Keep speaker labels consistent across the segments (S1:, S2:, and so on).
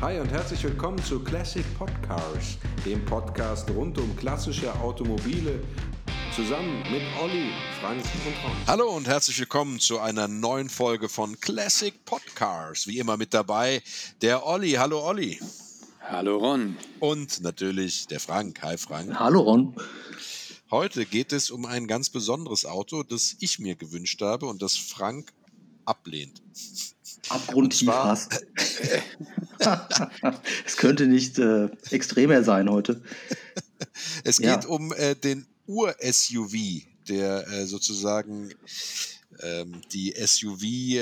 S1: Hi und herzlich willkommen zu Classic Podcars, dem Podcast rund um klassische Automobile, zusammen mit Olli, Frank und Ron.
S2: Hallo und herzlich willkommen zu einer neuen Folge von Classic Podcars. Wie immer mit dabei der Olli. Hallo Olli.
S3: Hallo Ron.
S2: Und natürlich der Frank. Hi Frank.
S4: Hallo Ron.
S2: Heute geht es um ein ganz besonderes Auto, das ich mir gewünscht habe und das Frank ablehnt.
S4: Abgrundtief Hass. es könnte nicht äh, extremer sein heute.
S2: Es geht ja. um äh, den Ur-SUV, der äh, sozusagen ähm, die SUV-Zukunft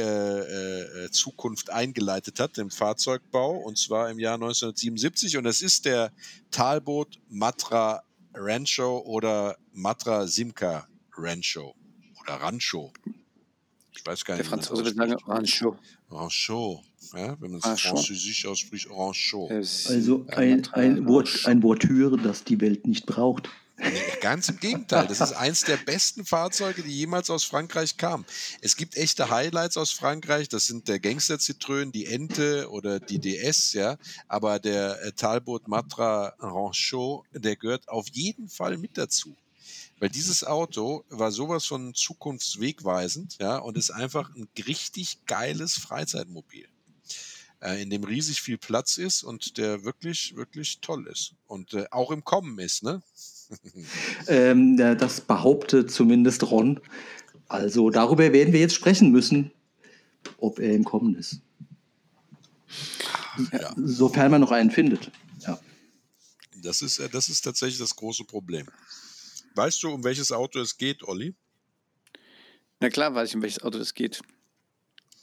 S2: äh, äh, eingeleitet hat im Fahrzeugbau, und zwar im Jahr 1977. Und das ist der Talbot Matra Rancho oder Matra Simca Rancho oder Rancho. Ich weiß gar nicht.
S3: Der Franzose würde sagen Rancho.
S2: Rancho. Ja, wenn man es französisch ausspricht, Rancho.
S4: Also ein, ein, Wort, ein Wortüre, das die Welt nicht braucht.
S2: Nee, ganz im Gegenteil. Das ist eins der besten Fahrzeuge, die jemals aus Frankreich kamen. Es gibt echte Highlights aus Frankreich. Das sind der Gangster Citroën, die Ente oder die DS, ja. Aber der äh, Talbot Matra Rancho, der gehört auf jeden Fall mit dazu. Weil dieses Auto war sowas von zukunftswegweisend, ja, und ist einfach ein richtig geiles Freizeitmobil, äh, in dem riesig viel Platz ist und der wirklich, wirklich toll ist und äh, auch im Kommen ist, ne?
S4: ähm, das behauptet zumindest Ron. Also darüber werden wir jetzt sprechen müssen, ob er im Kommen ist. Ja. Sofern man noch einen findet. Ja.
S2: Das ist, äh, das ist tatsächlich das große Problem. Weißt du, um welches Auto es geht, Olli?
S3: Na klar weiß ich, um welches Auto es geht.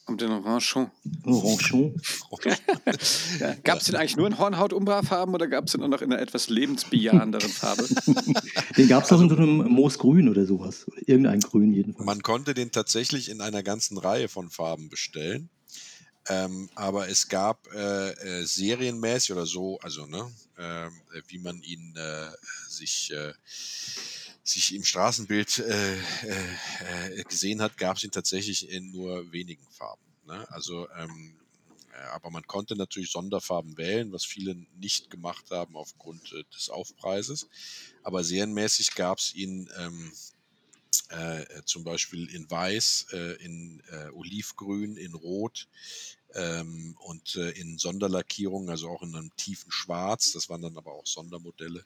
S3: Um den Ranchon.
S4: Ranchon?
S3: ja. Gab es den eigentlich nur in Hornhaut-Umbra-Farben oder gab es den auch noch in einer etwas lebensbejahenderen Farbe?
S4: den gab es auch in so einem Moosgrün oder sowas. Irgendein Grün jedenfalls.
S2: Man konnte den tatsächlich in einer ganzen Reihe von Farben bestellen. Ähm, aber es gab äh, äh, serienmäßig oder so, also ne, äh, wie man ihn äh, sich äh, sich im Straßenbild äh, äh, gesehen hat, gab es ihn tatsächlich in nur wenigen Farben. Ne? Also, ähm, äh, aber man konnte natürlich Sonderfarben wählen, was viele nicht gemacht haben aufgrund äh, des Aufpreises. Aber serienmäßig gab es ihn ähm, äh, zum Beispiel in Weiß, äh, in Olivgrün, in Rot, ähm, und äh, in Sonderlackierungen, also auch in einem tiefen Schwarz. Das waren dann aber auch Sondermodelle.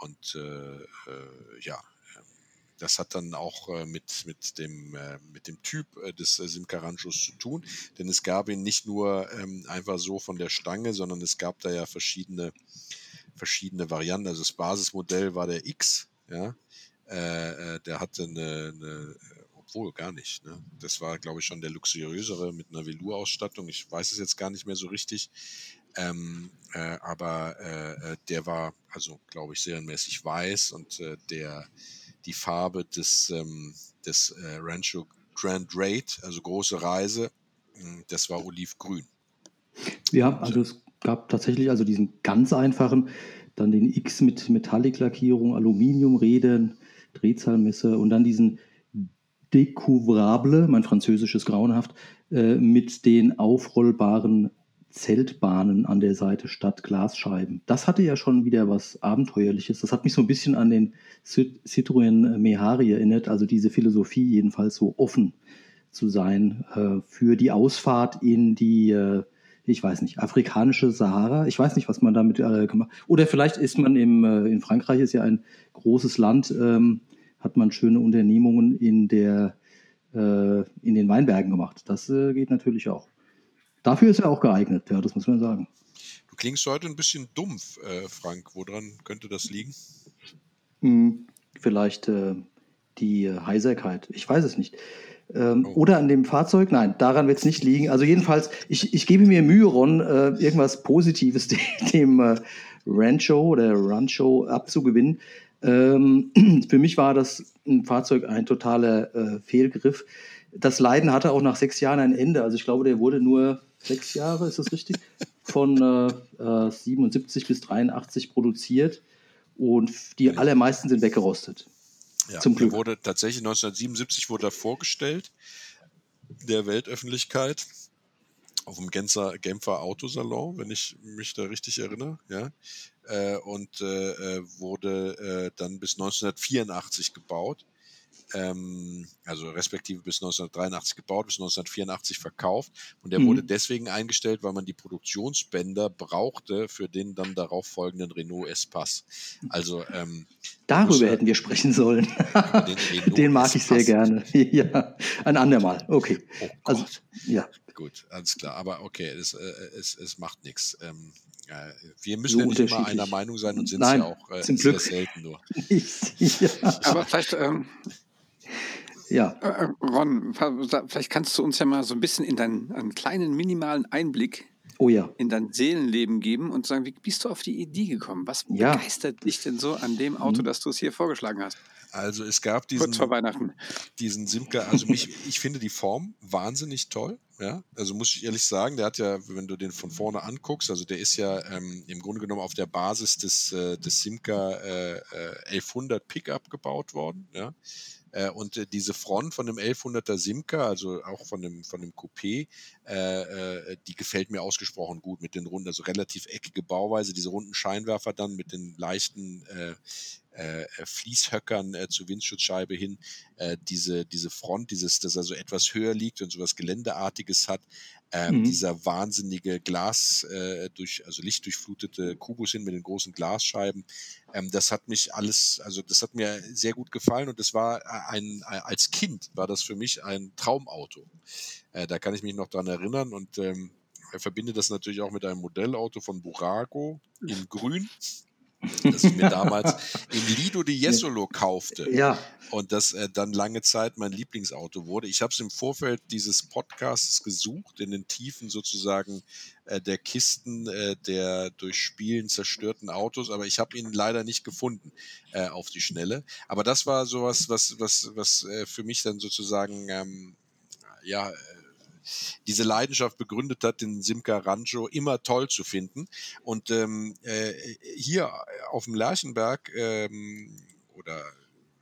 S2: Und äh, äh, ja, ähm, das hat dann auch äh, mit, mit, dem, äh, mit dem Typ des Simcaranchos zu tun, denn es gab ihn nicht nur ähm, einfach so von der Stange, sondern es gab da ja verschiedene, verschiedene Varianten. Also das Basismodell war der X, ja, der hatte eine, eine obwohl gar nicht. Ne? Das war, glaube ich, schon der luxuriösere mit einer Velour-Ausstattung. Ich weiß es jetzt gar nicht mehr so richtig. Ähm, äh, aber äh, äh, der war, also glaube ich, serienmäßig weiß und äh, der die Farbe des, ähm, des äh, Rancho Grand Raid, also große Reise, hm, das war olivgrün.
S4: Ja, also es gab tatsächlich also diesen ganz einfachen, dann den X mit Metallic-Lackierung, Aluminiumrädern, Drehzahlmesser und dann diesen Découvrable, mein Französisch ist grauenhaft, äh, mit den aufrollbaren Zeltbahnen an der Seite statt Glasscheiben. Das hatte ja schon wieder was Abenteuerliches. Das hat mich so ein bisschen an den Citroën Mehari erinnert, also diese Philosophie jedenfalls so offen zu sein äh, für die Ausfahrt in die, äh, ich weiß nicht, afrikanische Sahara. Ich weiß nicht, was man damit äh, gemacht Oder vielleicht ist man im, äh, in Frankreich, ist ja ein großes Land, ähm, hat man schöne Unternehmungen in, der, äh, in den Weinbergen gemacht. Das äh, geht natürlich auch. Dafür ist er auch geeignet, ja, das muss man sagen.
S2: Du klingst heute ein bisschen dumpf, äh, Frank. Woran könnte das liegen?
S4: Hm, vielleicht äh, die Heiserkeit. Ich weiß es nicht. Ähm, oh. Oder an dem Fahrzeug? Nein, daran wird es nicht liegen. Also jedenfalls, ich, ich gebe mir Mühe, Ron, äh, irgendwas Positives dem, dem äh, Rancho oder Rancho abzugewinnen. Ähm, für mich war das ein Fahrzeug ein totaler äh, Fehlgriff. Das Leiden hatte auch nach sechs Jahren ein Ende. Also ich glaube, der wurde nur sechs Jahre, ist das richtig, von äh, 77 äh, bis 83 produziert und die allermeisten sind weggerostet.
S2: Ja, Zum Glück. wurde tatsächlich 1977 wurde er vorgestellt der Weltöffentlichkeit auf dem Genfer, Genfer Autosalon, wenn ich mich da richtig erinnere, ja, äh, und äh, äh wurde äh, dann bis 1984 gebaut ähm, also respektive bis 1983 gebaut, bis 1984 verkauft. Und der mhm. wurde deswegen eingestellt, weil man die Produktionsbänder brauchte für den dann darauf folgenden Renault Espace. Also ähm,
S4: darüber hätten wir sprechen sollen. Den, den, mag ich sehr gerne. ja, ein andermal. Okay. Oh also, ja.
S2: Gut, alles klar. Aber okay, es, äh, es, es macht nichts. Ähm, ja, wir müssen so ja nicht immer einer Meinung sein und sind es ja auch äh,
S4: sehr
S2: selten nur.
S3: ja. Aber vielleicht ähm,
S4: ja.
S3: Äh, äh, Ron, vielleicht kannst du uns ja mal so ein bisschen in deinen einen kleinen, minimalen Einblick
S4: oh ja.
S3: in dein Seelenleben geben und sagen, wie bist du auf die Idee gekommen? Was ja. begeistert dich denn so an dem Auto, mhm. das du es hier vorgeschlagen hast?
S2: Also es gab diesen,
S3: Kurz vor Weihnachten.
S2: diesen Simca, also mich, ich finde die Form wahnsinnig toll. Ja, also muss ich ehrlich sagen, der hat ja, wenn du den von vorne anguckst, also der ist ja ähm, im Grunde genommen auf der Basis des, äh, des Simca äh, 1100 äh, Pickup gebaut worden. Ja, äh, und äh, diese Front von dem 1100er Simca, also auch von dem, von dem Coupé, äh, äh, die gefällt mir ausgesprochen gut mit den runden, also relativ eckige Bauweise, diese runden Scheinwerfer dann mit den leichten äh, äh, Fließhöckern äh, zur Windschutzscheibe hin, äh, diese, diese Front, dieses, das also etwas höher liegt und sowas Geländeartiges hat, ähm, mhm. dieser wahnsinnige Glas äh, durch, also lichtdurchflutete Kubus hin mit den großen Glasscheiben, ähm, das hat mich alles, also das hat mir sehr gut gefallen und das war ein, als Kind war das für mich ein Traumauto. Äh, da kann ich mich noch dran erinnern und ähm, verbinde das natürlich auch mit einem Modellauto von Burago in Grün das ich mir damals in Lido di Jesolo kaufte.
S4: Ja.
S2: Und das äh, dann lange Zeit mein Lieblingsauto wurde. Ich habe es im Vorfeld dieses Podcasts gesucht, in den Tiefen sozusagen äh, der Kisten äh, der durch Spielen zerstörten Autos, aber ich habe ihn leider nicht gefunden äh, auf die Schnelle. Aber das war sowas, was, was, was äh, für mich dann sozusagen ähm, ja, diese Leidenschaft begründet hat, den Simca Rancho immer toll zu finden. Und ähm, äh, hier auf dem Lerchenberg ähm, oder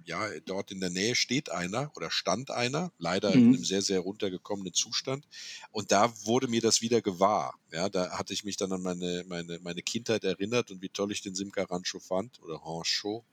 S2: ja, dort in der Nähe steht einer oder stand einer, leider mhm. in einem sehr, sehr runtergekommenen Zustand. Und da wurde mir das wieder gewahr. Ja, da hatte ich mich dann an meine, meine, meine Kindheit erinnert und wie toll ich den Simca Rancho fand oder Rancho.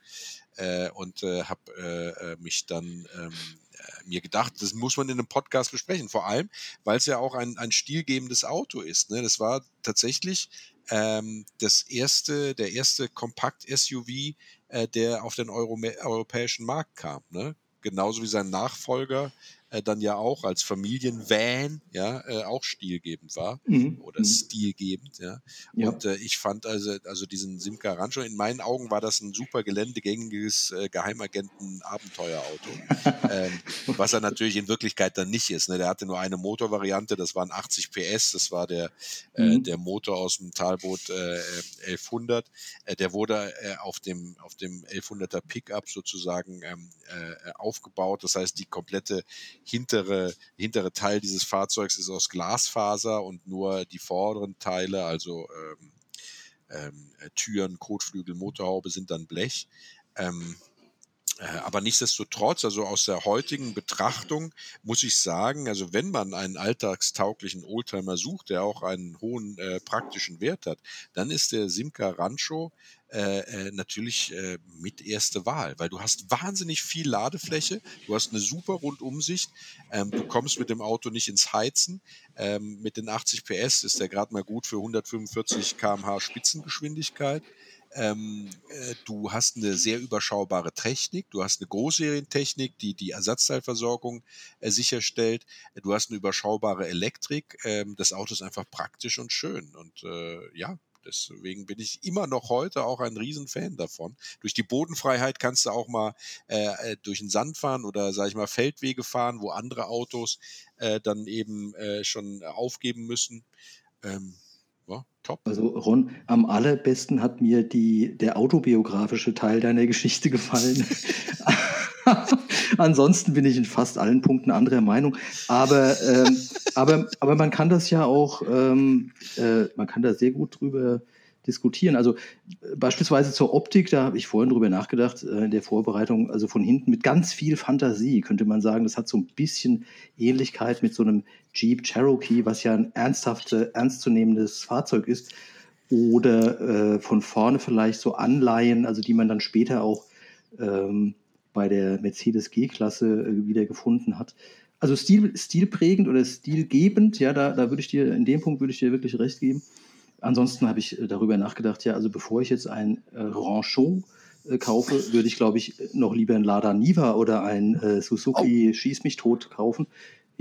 S2: Äh, und äh, habe äh, äh, mich dann ähm, äh, mir gedacht, das muss man in einem Podcast besprechen. Vor allem, weil es ja auch ein, ein stilgebendes Auto ist. Ne? Das war tatsächlich ähm, das erste, der erste Kompakt-SUV, äh, der auf den Euro europäischen Markt kam. Ne? Genauso wie sein Nachfolger äh, dann ja auch als Familienvan ja äh, auch stilgebend war mhm. oder mhm. stilgebend, ja. ja. Und äh, ich fand also, also diesen Simca Rancho, in meinen Augen war das ein super geländegängiges äh, Geheimagenten-Abenteuerauto, ähm, was er natürlich in Wirklichkeit dann nicht ist. Ne? Der hatte nur eine Motorvariante, das waren 80 PS, das war der, äh, mhm. der Motor aus dem Talbot äh, 1100. Äh, der wurde äh, auf dem auf dem 1100er Pickup sozusagen ähm, äh, aufgebaut. Das heißt, die komplette hintere, hintere Teil dieses Fahrzeugs ist aus Glasfaser und nur die vorderen Teile, also ähm, ähm, Türen, Kotflügel, Motorhaube sind dann Blech. Ähm, äh, aber nichtsdestotrotz, also aus der heutigen Betrachtung muss ich sagen, also wenn man einen alltagstauglichen Oldtimer sucht, der auch einen hohen äh, praktischen Wert hat, dann ist der Simca Rancho äh, äh, natürlich äh, mit erste Wahl, weil du hast wahnsinnig viel Ladefläche, du hast eine super Rundumsicht, ähm, du kommst mit dem Auto nicht ins Heizen. Ähm, mit den 80 PS ist der gerade mal gut für 145 km/h Spitzengeschwindigkeit. Ähm, äh, du hast eine sehr überschaubare Technik, du hast eine Großserientechnik, die die Ersatzteilversorgung äh, sicherstellt, du hast eine überschaubare Elektrik. Ähm, das Auto ist einfach praktisch und schön. Und äh, ja, Deswegen bin ich immer noch heute auch ein Riesenfan davon. Durch die Bodenfreiheit kannst du auch mal äh, äh durch den Sand fahren oder, sag ich mal, Feldwege fahren, wo andere Autos äh, dann eben äh, schon aufgeben müssen. Ähm, top.
S4: Also Ron, am allerbesten hat mir die, der autobiografische Teil deiner Geschichte gefallen. Ansonsten bin ich in fast allen Punkten anderer Meinung. Aber, ähm, aber, aber man kann das ja auch, ähm, äh, man kann da sehr gut drüber diskutieren. Also äh, beispielsweise zur Optik, da habe ich vorhin drüber nachgedacht, äh, in der Vorbereitung, also von hinten mit ganz viel Fantasie könnte man sagen, das hat so ein bisschen Ähnlichkeit mit so einem Jeep Cherokee, was ja ein ernsthaft, ernstzunehmendes Fahrzeug ist. Oder äh, von vorne vielleicht so Anleihen, also die man dann später auch ähm, bei der Mercedes G-Klasse äh, wieder gefunden hat. Also stil, stilprägend oder stilgebend, ja, da, da würde ich dir, in dem Punkt würde ich dir wirklich recht geben. Ansonsten habe ich äh, darüber nachgedacht, ja, also bevor ich jetzt ein äh, Ranchon äh, kaufe, würde ich, glaube ich, noch lieber ein Lada Niva oder ein äh, Suzuki oh. Schieß mich tot kaufen.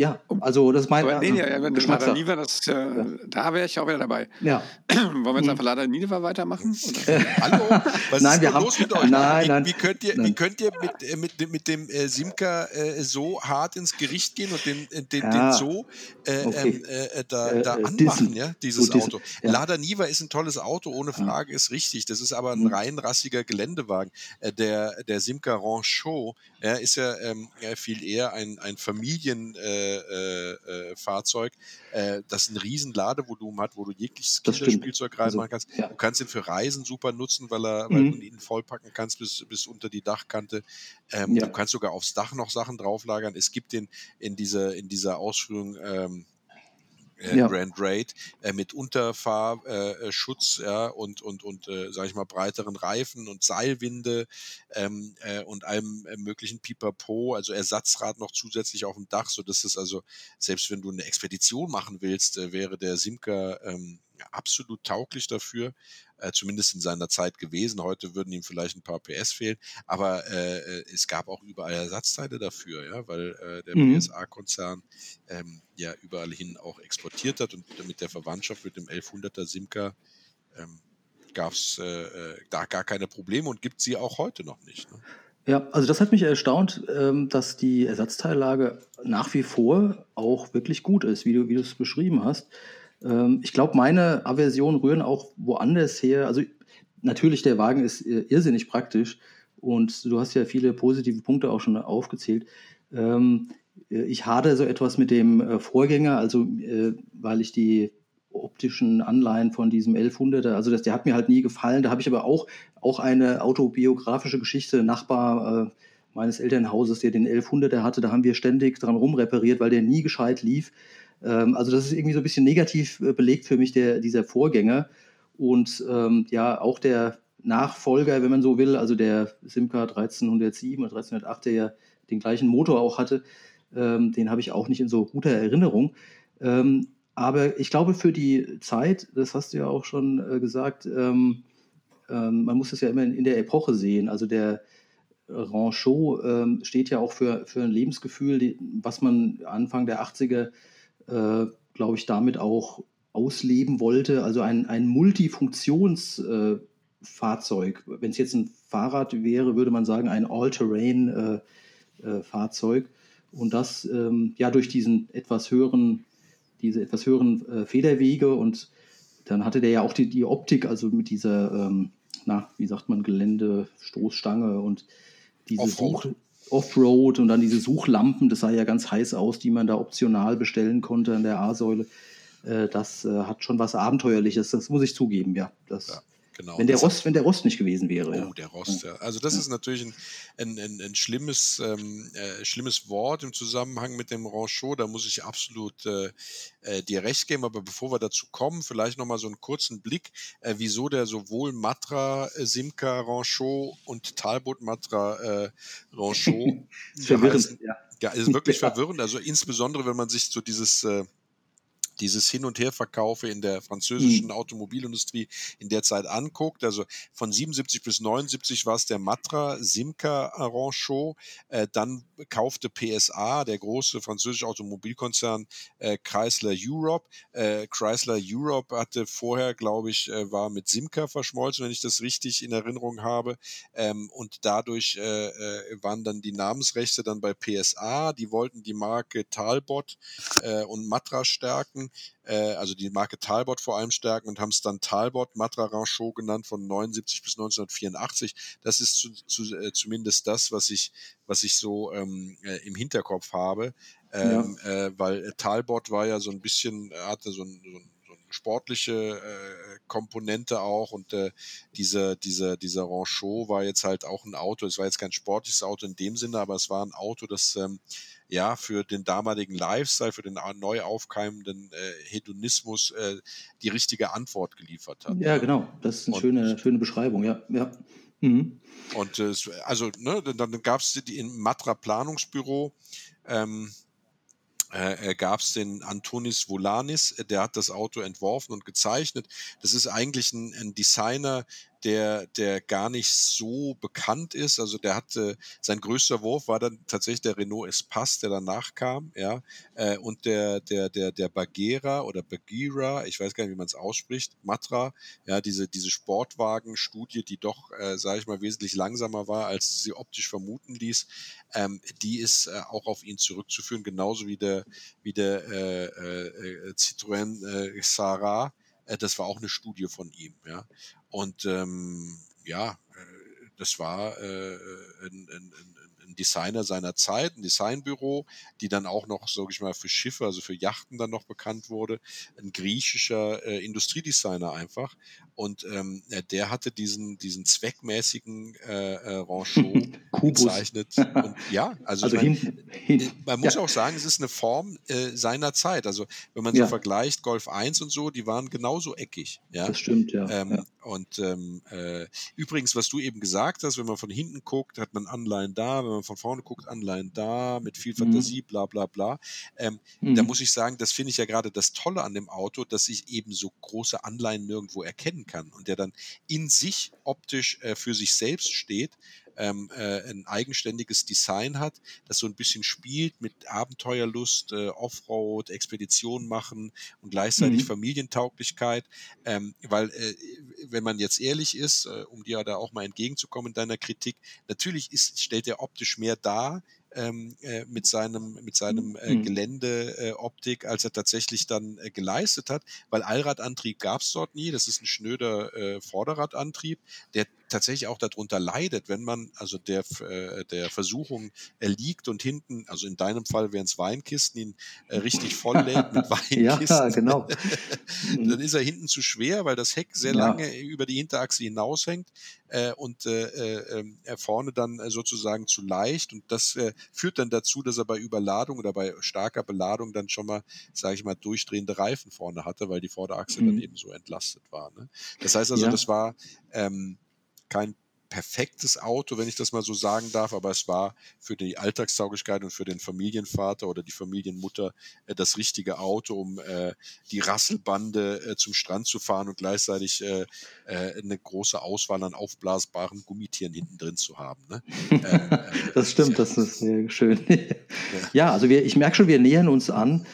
S4: Ja, also das ist mein
S3: Aber, nee, nee, wenn Lada Niva, das, äh, ja. da wäre ich auch wieder dabei.
S4: Ja.
S3: Wollen wir jetzt hm. einfach Lada Niva weitermachen?
S2: Hallo? Was
S4: nein,
S2: ist
S4: wir haben,
S2: los mit euch?
S4: Nein,
S2: wie,
S4: nein,
S2: wie, könnt ihr,
S4: nein.
S2: wie könnt ihr mit, äh, mit, mit dem äh, Simca äh, so hart ins Gericht gehen und den, äh, den,
S4: Ja.
S2: den so äh,
S4: Okay.
S2: ähm, äh, da,
S4: Äh,
S2: da
S4: äh,
S2: anmachen, ja, dieses
S4: So dissen,
S2: Auto?
S4: ja.
S2: Lada Niva ist ein tolles Auto, ohne Frage, ist richtig. Das ist aber ein
S4: Mhm.
S2: rein rassiger Geländewagen. Der, der Simca Rancho ist ja, ähm, viel eher ein, ein Familienfahrzeug, äh, äh, Fahrzeug, äh, das ein riesen Ladevolumen hat, wo du jegliches. Kinderspielzeug reinmachen
S4: Also,
S2: kannst.
S4: ja.
S2: Du kannst ihn für Reisen super nutzen, weil, er, weil
S4: Mhm.
S2: du ihn vollpacken kannst bis, bis unter die Dachkante. Ähm,
S4: Ja.
S2: Du kannst sogar aufs Dach noch Sachen drauflagern. Es gibt den in dieser, in dieser Ausführung ähm, äh,
S4: Ja.
S2: Grand Raid äh, mit Unterfahrschutz äh, äh, ja, und, und, und äh, sag ich mal, breiteren Reifen und Seilwinde ähm, äh, und allem äh, möglichen Pipapo, also Ersatzrad noch zusätzlich auf dem Dach, sodass es also, selbst wenn du eine Expedition machen willst, äh, wäre der Simca ähm, absolut tauglich dafür, äh, zumindest in seiner Zeit gewesen. Heute würden ihm vielleicht ein paar PS fehlen, aber äh, äh, es gab auch überall Ersatzteile dafür, ja, weil äh, der
S4: Mhm.
S2: PSA-Konzern ähm, ja überall hin auch exportiert hat und mit der Verwandtschaft mit dem 1100er Simca ähm, gab es äh, äh, da gar keine Probleme und gibt sie auch heute noch nicht. Ne?
S4: Ja, also das hat mich erstaunt, ähm, dass die Ersatzteillage nach wie vor auch wirklich gut ist, wie du, wie du es beschrieben hast. Ähm, ich glaube, meine Aversionen rühren auch woanders her. Also natürlich, der Wagen ist äh, irrsinnig praktisch und du hast ja viele positive Punkte auch schon aufgezählt. Ähm, äh, ich hadere so etwas mit dem äh, Vorgänger, also äh, weil ich die optischen Anleihen von diesem 1100er, also das, der hat mir halt nie gefallen. Da habe ich aber auch, auch eine autobiografische Geschichte, Nachbar äh, meines Elternhauses, der den 1100er hatte, da haben wir ständig dran rumrepariert, weil der nie gescheit lief. Ähm, also das ist irgendwie so ein bisschen negativ äh, belegt für mich, der, dieser Vorgänger. Und ähm, ja, auch der Nachfolger, wenn man so will, also der Simca 1307 oder 1308, der ja den gleichen Motor auch hatte, ähm, den habe ich auch nicht in so guter Erinnerung. Ähm, aber ich glaube, für die Zeit, das hast du ja auch schon äh, gesagt, ähm, ähm, man muss es ja immer in, in der Epoche sehen. Also der Ranchot ähm, steht ja auch für, für ein Lebensgefühl, die, was man Anfang der 80er, äh, glaube ich, damit auch ausleben wollte. Also ein, ein Multifunktionsfahrzeug. Äh. Wenn es jetzt ein Fahrrad wäre, würde man sagen, ein All-Terrain-Fahrzeug. und das ähm, ja durch diesen etwas höheren, diese etwas höheren äh, Federwege und dann hatte der ja auch die, die Optik, also mit dieser, ähm, na, wie sagt man, Gelände, Stoßstange und diese
S2: Offroad.
S4: Offroad und dann diese Suchlampen, das sah ja ganz heiß aus, die man da optional bestellen konnte an der A-Säule. Äh, das äh, hat schon was Abenteuerliches, das muss ich zugeben, ja. Das,
S2: Ja, genau.
S4: wenn, der
S2: Das-
S4: Rost, wenn der Rost nicht gewesen wäre.
S2: Oh,
S4: ja.
S2: der Rost, ja. Also das ist natürlich ein, ein, ein, ein schlimmes, ähm, äh, schlimmes Wort im Zusammenhang mit dem Ranchot. Da muss ich absolut äh, äh, dir recht geben. Aber bevor wir dazu kommen, vielleicht nochmal so einen kurzen Blick, äh, wieso der sowohl Matra äh, Simca Ranchot und Talbot Matra äh, Ranchot
S4: Verwirrend, ja.
S2: Ja, ist wirklich
S4: Ja.
S2: verwirrend. Also insbesondere, wenn man sich so dieses dieses Hin- und Herverkaufe in der französischen
S4: Mhm.
S2: Automobilindustrie in der Zeit anguckt. Also von 77 bis 79 war es der Matra Simca Ranchot. Äh, dann kaufte PSA, der große französische Automobilkonzern, äh, Chrysler Europe. Äh, Chrysler Europe hatte vorher, glaube ich, äh, war mit Simca verschmolzen, wenn ich das richtig in Erinnerung habe. Ähm, und dadurch äh, äh, waren dann die Namensrechte dann bei PSA. Die wollten die Marke Talbot und Matra stärken, äh, also die Marke Talbot vor allem stärken und haben es dann Talbot Matra Ranchot genannt von 79 bis 1984. Das ist zu, zu, äh, zumindest das, was ich, was ich so ähm, äh, im Hinterkopf habe, ähm, äh, weil äh, Talbot war ja so ein bisschen, hatte so ein, so ein sportliche äh, Komponente auch und äh, diese, diese, dieser Ranchot war jetzt halt auch ein Auto, es war jetzt kein sportliches Auto in dem Sinne, aber es war ein Auto, das ähm, ja für den damaligen Lifestyle, für den neu aufkeimenden äh, Hedonismus äh, die richtige Antwort geliefert hat.
S4: Ja, genau, das ist eine schöne, schöne Beschreibung, ja. ja. Mhm.
S2: Und äh, also, ne, dann gab es die im Matra Planungsbüro, ähm, äh, gab es den Antonis Volanis, der hat das Auto entworfen und gezeichnet. Das ist eigentlich ein, ein Designer, der, der gar nicht so bekannt ist. Also der hatte, sein größter Wurf war dann tatsächlich der Renault Espace, der danach kam, ja, äh, und der, der, der, der Bagheera oder Bagheera, ich weiß gar nicht, wie man es ausspricht, Matra, ja, diese, diese Sportwagenstudie, die doch, äh, sage ich mal, wesentlich langsamer war, als sie optisch vermuten ließ, ähm, die ist äh, auch auf ihn zurückzuführen, genauso wie der, wie der äh, äh, Citroën äh, Sarah, äh, das war auch eine Studie von ihm, ja. Und ähm, ja, äh, das war äh, ein, ein, ein Designer seiner Zeit, ein Designbüro, die dann auch noch, sage ich mal, für Schiffe, also für Yachten dann noch bekannt wurde. Ein griechischer äh, Industriedesigner einfach. Und ähm, der hatte diesen, diesen zweckmäßigen äh, äh, Ranchot gezeichnet. Und ja, also, also mein, hin, hin, äh, man muss ja. auch sagen, es ist eine Form äh, seiner Zeit. Also wenn man so ja. vergleicht, Golf 1 und so, die waren genauso eckig. Ja?
S4: Das stimmt, ja.
S2: Ähm,
S4: ja.
S2: Und ähm, äh, übrigens, was du eben gesagt hast, wenn man von hinten guckt, hat man Anleihen da, wenn man von vorne guckt, Anleihen da, mit viel mhm. Fantasie, mhm. bla bla bla. Ähm, mhm. Da muss ich sagen, das finde ich ja gerade das Tolle an dem Auto, dass ich eben so große Anleihen nirgendwo erkennen kann und der dann in sich optisch äh, für sich selbst steht, ähm, äh, ein eigenständiges Design hat, das so ein bisschen spielt mit Abenteuerlust, äh, Offroad, Expedition machen und gleichzeitig mhm. Familientauglichkeit. Ähm, weil, äh, wenn man jetzt ehrlich ist, äh, um dir da auch mal entgegenzukommen in deiner Kritik, natürlich ist, stellt er optisch mehr dar, ähm, äh, mit seinem, mit seinem äh, mhm. Geländeoptik, äh, als er tatsächlich dann äh, geleistet hat, weil Allradantrieb gab es dort nie. Das ist ein schnöder äh, Vorderradantrieb, der tatsächlich auch darunter leidet, wenn man also der, äh, der Versuchung erliegt und hinten, also in deinem Fall wären es Weinkisten, ihn äh, richtig volllädt mit Weinkisten.
S4: ja, genau.
S2: dann ist er hinten zu schwer, weil das Heck sehr ja. lange über die Hinterachse hinaushängt äh, und äh, äh, ähm, vorne dann äh, sozusagen zu leicht und das äh, führt dann dazu, dass er bei Überladung oder bei starker Beladung dann schon mal, sage ich mal, durchdrehende Reifen vorne hatte, weil die Vorderachse mhm. dann eben so entlastet war. Ne? Das heißt also, ja. das war ähm, kein perfektes Auto, wenn ich das mal so sagen darf, aber es war für die Alltagstauglichkeit und für den Familienvater oder die Familienmutter äh, das richtige Auto, um äh, die Rasselbande äh, zum Strand zu fahren und gleichzeitig äh, äh, eine große Auswahl an aufblasbaren Gummitieren hinten drin zu haben. Ne?
S4: Äh, das stimmt, das ist sehr schön. ja. ja, also wir, ich merke schon, wir nähern uns an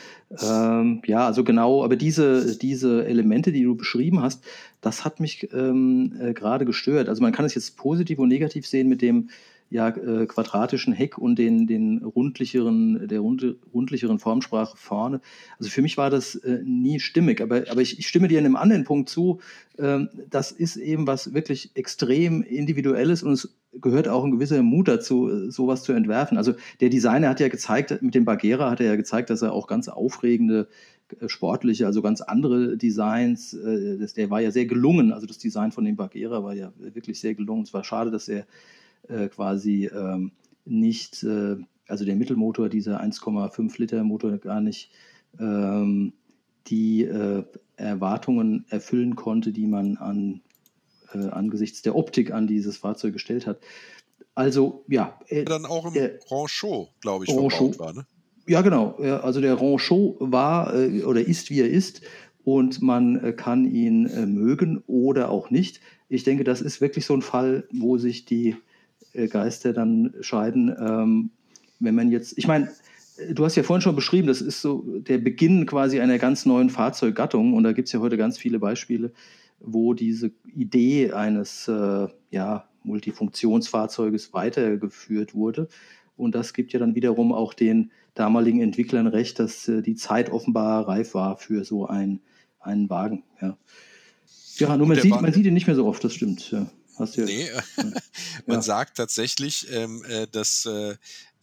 S4: ähm, ja, also genau, aber diese, diese Elemente, die du beschrieben hast, das hat mich ähm, äh, gerade gestört. Also man kann es jetzt positiv und negativ sehen mit dem ja, äh, quadratischen Heck und den, den rundlicheren, der rund, rundlicheren Formsprache vorne. Also für mich war das äh, nie stimmig, aber, aber ich, ich, stimme dir in einem anderen Punkt zu. Ähm, das ist eben was wirklich extrem Individuelles und es gehört auch ein gewisser Mut dazu, sowas zu entwerfen. Also der Designer hat ja gezeigt, mit dem Bagheera hat er ja gezeigt, dass er auch ganz aufregende äh, sportliche, also ganz andere Designs, äh, das, der war ja sehr gelungen. Also das Design von dem Bagheera war ja wirklich sehr gelungen. Es war schade, dass er äh, quasi ähm, nicht, also der Mittelmotor, dieser 1,5 Liter Motor gar nicht ähm, die Erwartungen erfüllen konnte, die man an, äh, angesichts der Optik an dieses Fahrzeug gestellt hat. Also, ja.
S2: Äh, dann auch im äh, Ranchot, glaube ich, Ranchot, war, ne?
S4: Ja, genau. Also der Ranchot war äh, oder ist, wie er ist und man kann ihn mögen oder auch nicht. Ich denke, das ist wirklich so ein Fall, wo sich die äh, Geister dann scheiden. Ähm, wenn man jetzt, ich meine, du hast ja vorhin schon beschrieben, das ist so der Beginn quasi einer ganz neuen Fahrzeuggattung und da gibt es ja heute ganz viele Beispiele, wo diese Idee eines äh, ja, Multifunktionsfahrzeuges weitergeführt wurde. Und das gibt ja dann wiederum auch den damaligen Entwicklern recht, dass äh, die Zeit offenbar reif war für so ein, einen Wagen. Ja, ja nur man sieht, man sieht ihn nicht mehr so oft, das stimmt. Ja.
S2: Hast du nee, man ja. sagt tatsächlich, ähm, äh, dass äh,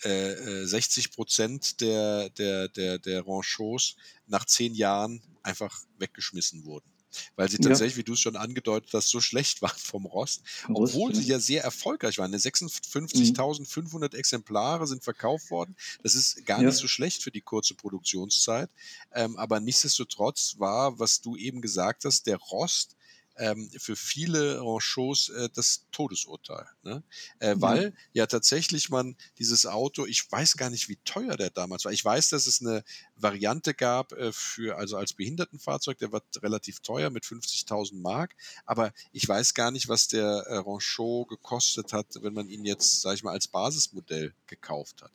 S2: äh, 60 Prozent der, der, der, der Ranchots nach zehn Jahren einfach weggeschmissen wurden. Weil sie tatsächlich, ja. wie du es schon angedeutet hast, so schlecht waren vom Rost, Rost obwohl ja. sie ja sehr erfolgreich waren. 56.500 ne, mhm. Exemplare sind verkauft worden. Das ist gar ja. nicht so schlecht für die kurze Produktionszeit. Ähm, aber nichtsdestotrotz war, was du eben gesagt hast, der Rost ähm, für viele Ranchos äh, das Todesurteil. Ne? Äh, weil ja. tatsächlich man dieses Auto, ich weiß gar nicht, wie teuer der damals war. Ich weiß, dass es eine Variante gab äh, für, also als Behindertenfahrzeug, der war relativ teuer mit 50.000 Mark, aber ich weiß gar nicht, was der äh, Ranchot gekostet hat, wenn man ihn jetzt, sag ich mal, als Basismodell gekauft hat.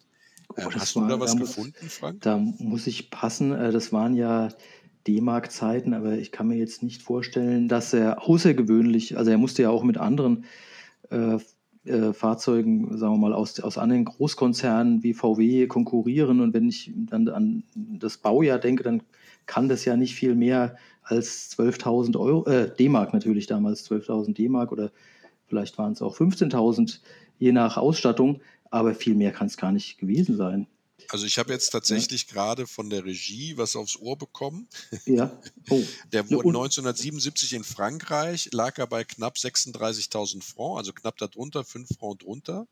S4: Oh, ähm, hast war, du da was da gefunden, muss, Frank? Da muss ich passen. Äh, das waren ja D-Mark-Zeiten, aber ich kann mir jetzt nicht vorstellen, dass er außergewöhnlich, also er musste ja auch mit anderen äh, äh, Fahrzeugen, sagen wir mal, aus, aus anderen Großkonzernen wie VW konkurrieren. Und wenn ich dann an das Baujahr denke, dann kann das ja nicht viel mehr als 12.000 Euro, äh, D-Mark natürlich damals, 12.000 D-Mark oder vielleicht waren es auch 15.000, je nach Ausstattung. Aber viel mehr kann es gar nicht gewesen sein.
S2: Also ich habe jetzt tatsächlich ja. gerade von der Regie was aufs Ohr bekommen.
S4: Ja. Oh.
S2: Der wurde 1977 in Frankreich, lag er bei knapp 36.000 Francs, also knapp darunter, 5 Francs drunter.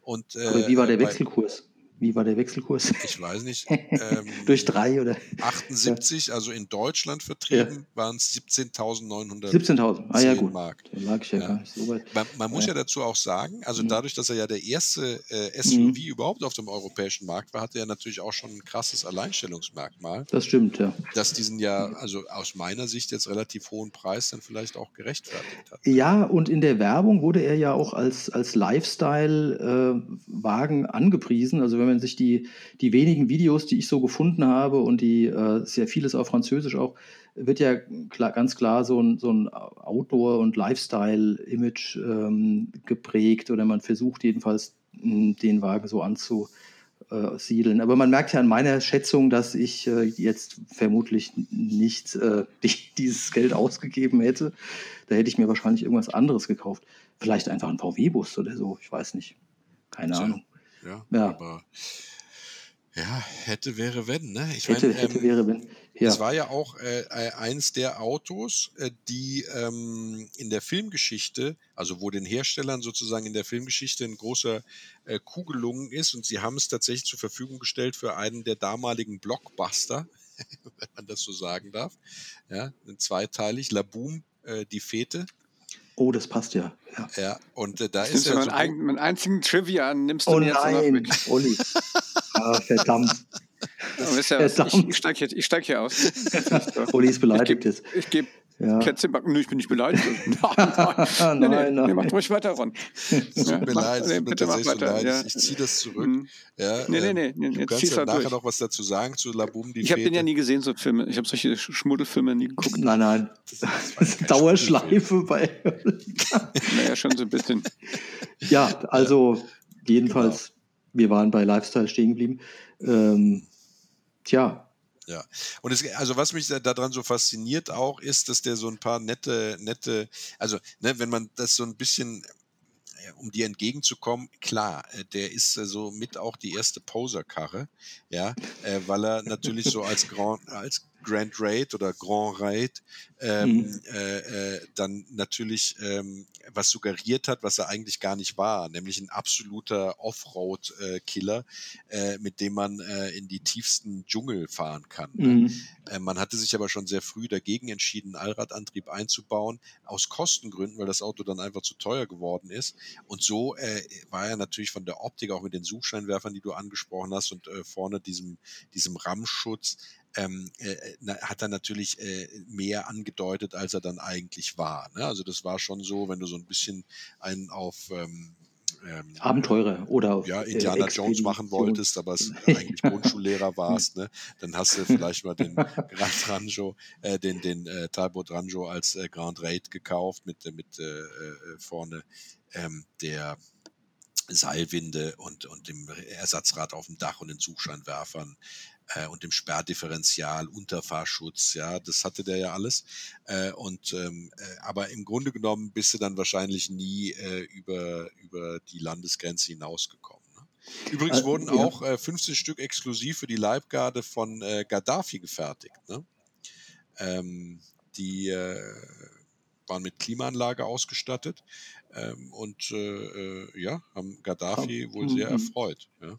S2: Und,
S4: äh, Aber wie war der Wechselkurs? Wie war der Wechselkurs?
S2: Ich weiß nicht. Ähm,
S4: Durch drei oder?
S2: 78, ja. also in Deutschland vertrieben, ja. waren es 17.900
S4: 17.000, ah ja gut. Mark. Da lag ich ja, ja. gar nicht so weit.
S2: Man, man muss ja. dazu auch sagen, also mhm. dadurch, dass er ja der erste äh, SUV mhm. überhaupt auf dem europäischen Markt war, hatte er natürlich auch schon ein krasses Alleinstellungsmerkmal.
S4: Das stimmt, ja.
S2: Das diesen ja, also aus meiner Sicht jetzt relativ hohen Preis dann vielleicht auch gerechtfertigt hat.
S4: Ja, und in der Werbung wurde er ja auch als, als Lifestyle-Wagen äh, angepriesen. Also wenn man sich die, die wenigen Videos, die ich so gefunden habe und die äh, sehr vieles auf Französisch auch, wird ja klar, ganz klar so ein, so ein Outdoor- und Lifestyle-Image ähm, geprägt oder man versucht jedenfalls den Wagen so anzusiedeln. Aber man merkt ja an meiner Schätzung, dass ich äh, jetzt vermutlich nicht äh, die, dieses Geld ausgegeben hätte. Da hätte ich mir wahrscheinlich irgendwas anderes gekauft. Vielleicht einfach ein VW-Bus oder so, ich weiß nicht. Keine
S2: so.
S4: Ahnung.
S2: Ja, ja. aber ja, hätte, wäre, wenn, ne?
S4: Ich hätte, mein, hätte, ähm, wäre, wenn.
S2: Ja. Es war ja auch äh, äh, eins der Autos, äh, die ähm, in der Filmgeschichte, also wo den Herstellern sozusagen in der Filmgeschichte ein großer äh, Kuh gelungen ist und sie haben es tatsächlich zur Verfügung gestellt für einen der damaligen Blockbuster, wenn man das so sagen darf. Ja, zweiteilig, Laboom, äh, die Fete.
S4: Oh, das passt ja. Ja,
S2: ja und äh, da ist ja.
S3: Mein, so ein, mein einzigen Trivia nimmst du oh, mir jetzt nein, noch
S4: mit. Olli. ah, verdammt.
S3: Ja, verdammt. Ich, ich steige hier, steig hier aus.
S4: Olli ist beleidigt
S3: jetzt. Ich gebe ja. Plätzchen backen. Nö, ich bin nicht beleidigt. nein, nein, nein, nein, nein. macht ruhig weiter, Ron.
S2: Tut ja, mir leid, nee, bitte mach weiter. Ja. Ich, ziehe das zurück. Mhm. Ja,
S3: nee, nee, nee. nee
S2: du kannst ja halt nachher durch. noch was dazu sagen zu Labum, die
S3: Ich habe den ja nie gesehen, so Filme. Ich habe solche Schmuddelfilme nie geguckt.
S4: Nein, nein. Das ist Dauerschleife bei.
S3: naja, schon so ein bisschen.
S4: Ja, also jedenfalls, genau. wir waren bei Lifestyle stehen geblieben. Ähm, tja,
S2: ja. Und es, also was mich daran so fasziniert auch ist, dass der so ein paar nette, nette, also ne, wenn man das so ein bisschen um dir entgegenzukommen, klar, äh, der ist so mit auch die erste Poser-Karre, ja, äh, weil er natürlich so als Grand, als Grand Raid oder Grand Raid ähm, mhm. äh, äh, dann natürlich ähm, was suggeriert hat, was er eigentlich gar nicht war, nämlich ein absoluter Offroad-Killer, äh, mit dem man äh, in die tiefsten Dschungel fahren kann. Ne? Mhm. Äh, man hatte sich aber schon sehr früh dagegen entschieden, Allradantrieb einzubauen, aus Kostengründen, weil das Auto dann einfach zu teuer geworden ist. Und so äh, war er natürlich von der Optik, auch mit den Suchscheinwerfern, die du angesprochen hast, und äh, vorne diesem, diesem Rammschutz, ähm, äh, hat er natürlich äh, mehr angedeutet, als er dann eigentlich war. Ne? Also das war schon so, wenn du so ein bisschen einen auf ähm,
S4: ähm, Abenteurer oder auf,
S2: ja, Indiana Jones machen wolltest, aber es eigentlich Grundschullehrer warst, ne? dann hast du vielleicht mal den Grand Ranjo, äh, den, den äh, Talbot Ranjo als äh, Grand Raid gekauft mit, mit äh, äh, vorne ähm, der Seilwinde und, und dem Ersatzrad auf dem Dach und den Suchscheinwerfern äh, und dem Sperrdifferential, Unterfahrschutz, ja, das hatte der ja alles. Äh, und ähm, äh, aber im Grunde genommen bist du dann wahrscheinlich nie äh, über, über die Landesgrenze hinausgekommen. Ne? Übrigens äh, wurden ja. auch äh, 15 Stück exklusiv für die Leibgarde von Gaddafi gefertigt. Ne? Ähm, die waren mit Klimaanlage ausgestattet ähm, und äh, ja, haben Gaddafi wohl sehr mhm. erfreut. Ja.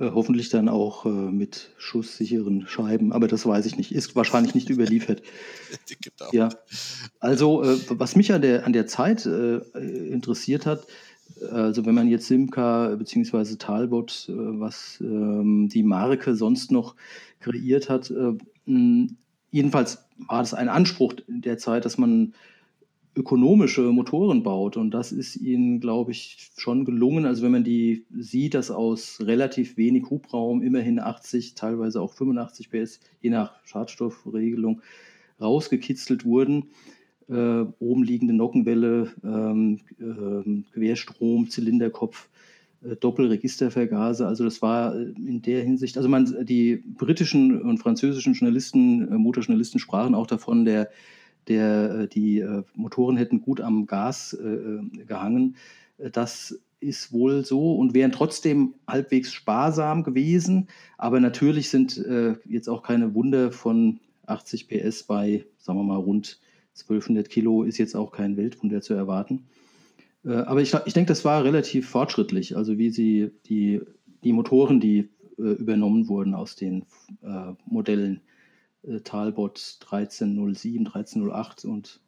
S4: Äh, hoffentlich dann auch äh, mit schusssicheren Scheiben, aber das weiß ich nicht. Ist wahrscheinlich nicht überliefert. Ja. Also, äh, was mich an der, an der Zeit äh, interessiert hat, also wenn man jetzt Simca bzw. Talbot, äh, was ähm, die Marke sonst noch kreiert hat, jedenfalls war das ein Anspruch der Zeit, dass man ökonomische Motoren baut. Und das ist ihnen, glaube ich, schon gelungen. Also wenn man die sieht, dass aus relativ wenig Hubraum immerhin 80, teilweise auch 85 PS, je nach Schadstoffregelung, rausgekitzelt wurden. Äh, oben liegende Nockenwelle, ähm, äh, Querstrom, Zylinderkopf, äh, Doppelregistervergaser. Also das war äh, in der Hinsicht, also man, die britischen und französischen Journalisten, äh, Motorjournalisten sprachen auch davon, der der, äh, die äh, Motoren hätten gut am Gas äh, gehangen. Das ist wohl so und wären trotzdem halbwegs sparsam gewesen. Aber natürlich sind jetzt auch keine Wunder von 80 PS bei, sagen wir mal, rund 1200 Kilo ist jetzt auch kein Weltwunder zu erwarten. aber ich, ich denke, das war relativ fortschrittlich. Also wie sie die, die Motoren, die übernommen wurden aus den Modellen, äh, Talbot 1307, 1308 und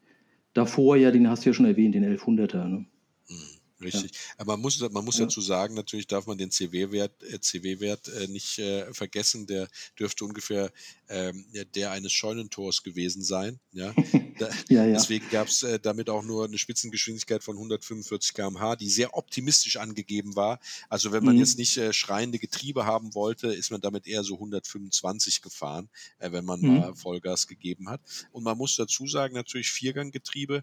S4: davor ja, den hast du ja schon erwähnt, den 1100er. Ne?
S2: Mhm. Richtig. Ja. Aber man muss, man muss ja. dazu sagen, natürlich darf man den CW-Wert äh, CW-Wert äh, nicht äh, vergessen. Der dürfte ungefähr ähm, der eines Scheunentors gewesen sein. Ja? Da, ja, ja. Deswegen gab es äh, damit auch nur eine Spitzengeschwindigkeit von 145 km/h, die sehr optimistisch angegeben war. Also wenn man mhm. jetzt nicht äh, schreiende Getriebe haben wollte, ist man damit eher so 125 gefahren, äh, wenn man mhm. mal Vollgas gegeben hat. Und man muss dazu sagen, natürlich Vierganggetriebe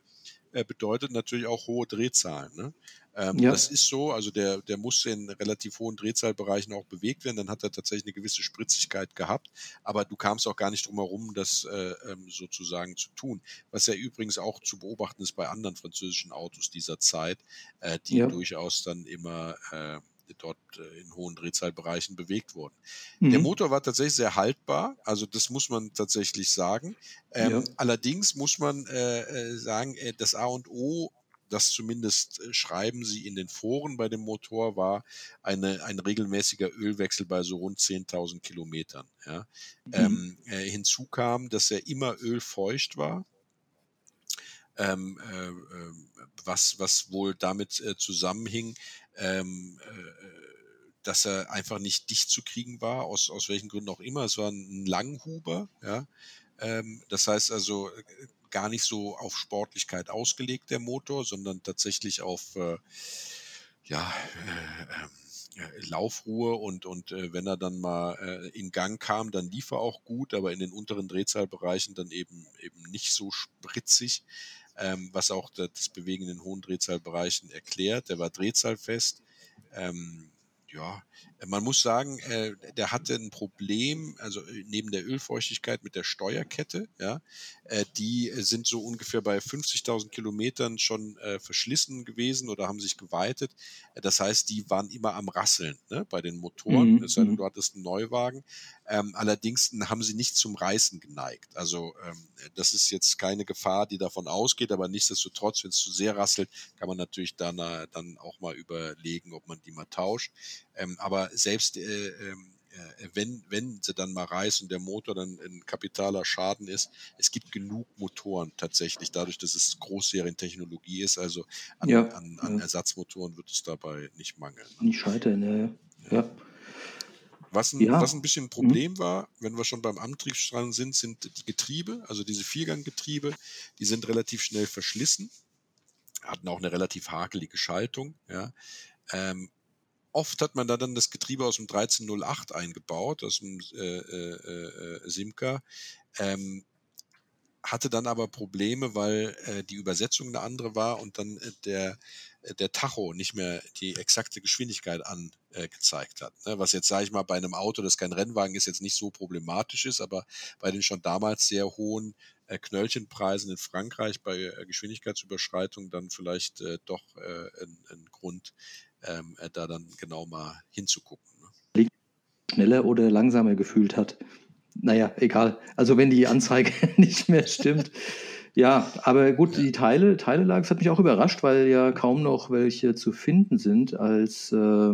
S2: äh, bedeutet natürlich auch hohe Drehzahlen. Ne? Ähm, ja. Das ist so, also der, der muss in relativ hohen Drehzahlbereichen auch bewegt werden, dann hat er tatsächlich eine gewisse Spritzigkeit gehabt, aber du kamst auch gar nicht drum herum, das äh, ähm, sozusagen zu tun. Was ja übrigens auch zu beobachten ist bei anderen französischen Autos dieser Zeit, äh, die ja. durchaus dann immer äh, dort äh, in hohen Drehzahlbereichen bewegt wurden. Mhm. Der Motor war tatsächlich sehr haltbar, also das muss man tatsächlich sagen. Ähm, ja. Allerdings muss man äh, äh sagen, äh, das A und O das zumindest äh, schreiben sie in den Foren bei dem Motor, war eine, ein regelmäßiger Ölwechsel bei so rund 10.000 Kilometern. Ja. Mhm. Ähm, äh, hinzu kam, dass er immer ölfeucht war. Ähm, äh, ähm, was, was wohl damit äh, zusammenhing, ähm, äh, dass er einfach nicht dicht zu kriegen war, aus, aus welchen Gründen auch immer. Es war ein Langhuber, ja. Ähm, das heißt also, äh, gar nicht so auf Sportlichkeit ausgelegt, der Motor, sondern tatsächlich auf äh, ja, äh, äh, Laufruhe und, und äh, wenn er dann mal äh, in Gang kam, dann lief er auch gut, aber in den unteren Drehzahlbereichen dann eben, eben nicht so spritzig, ähm, was auch das Bewegen in den hohen Drehzahlbereichen erklärt. Der war drehzahlfest. Ähm, ja, man muss sagen, äh, der hatte ein Problem, also äh, neben der Ölfeuchtigkeit mit der Steuerkette, ja, äh, die sind so ungefähr bei 50.000 Kilometern schon äh, verschlissen gewesen oder haben sich geweitet. Das heißt, die waren immer am Rasseln ne, bei den Motoren, mhm. es sei denn, mhm. du hattest einen Neuwagen. Ähm, allerdings haben sie nicht zum Reißen geneigt. Also ähm, das ist jetzt keine Gefahr, die davon ausgeht, aber nichtsdestotrotz, wenn es zu sehr rasselt, kann man natürlich dann, dann auch mal überlegen, ob man die mal tauscht. Ähm, aber selbst äh, ähm, äh, wenn, wenn sie dann mal reißen und der Motor dann ein kapitaler Schaden ist, es gibt genug Motoren tatsächlich, dadurch, dass es Großserientechnologie ist, also an, ja, an, an ja. Ersatzmotoren wird es dabei nicht mangeln.
S4: Nicht scheitern, ja. ja.
S2: Was ein, was ein bisschen ein. Problem mhm. war, wenn wir schon beim Antriebsstrang sind, sind die Getriebe, also diese Vierganggetriebe, die sind relativ schnell verschlissen, hatten auch eine relativ hakelige Schaltung, ja. Ähm, Oft hat man da dann das Getriebe aus dem 1308 eingebaut, aus dem äh, äh, äh, Simca. Ähm, hatte dann aber Probleme, weil äh, die Übersetzung eine andere war und dann äh, der, äh, der Tacho nicht mehr die exakte Geschwindigkeit angezeigt hat. Ne? Was jetzt, sage ich mal, bei einem Auto, das kein Rennwagen ist, jetzt nicht so problematisch ist, aber bei den schon damals sehr hohen äh, Knöllchenpreisen in Frankreich bei äh, Geschwindigkeitsüberschreitung dann vielleicht äh, doch ein, ein Grund, ähm, da dann genau mal hinzugucken.
S4: Ne? Schneller oder langsamer gefühlt hat. naja, egal. Also wenn die Anzeige nicht mehr stimmt. Ja, aber gut, die Teile, Teilelage, das hat mich auch überrascht, weil ja kaum noch welche zu finden sind als äh,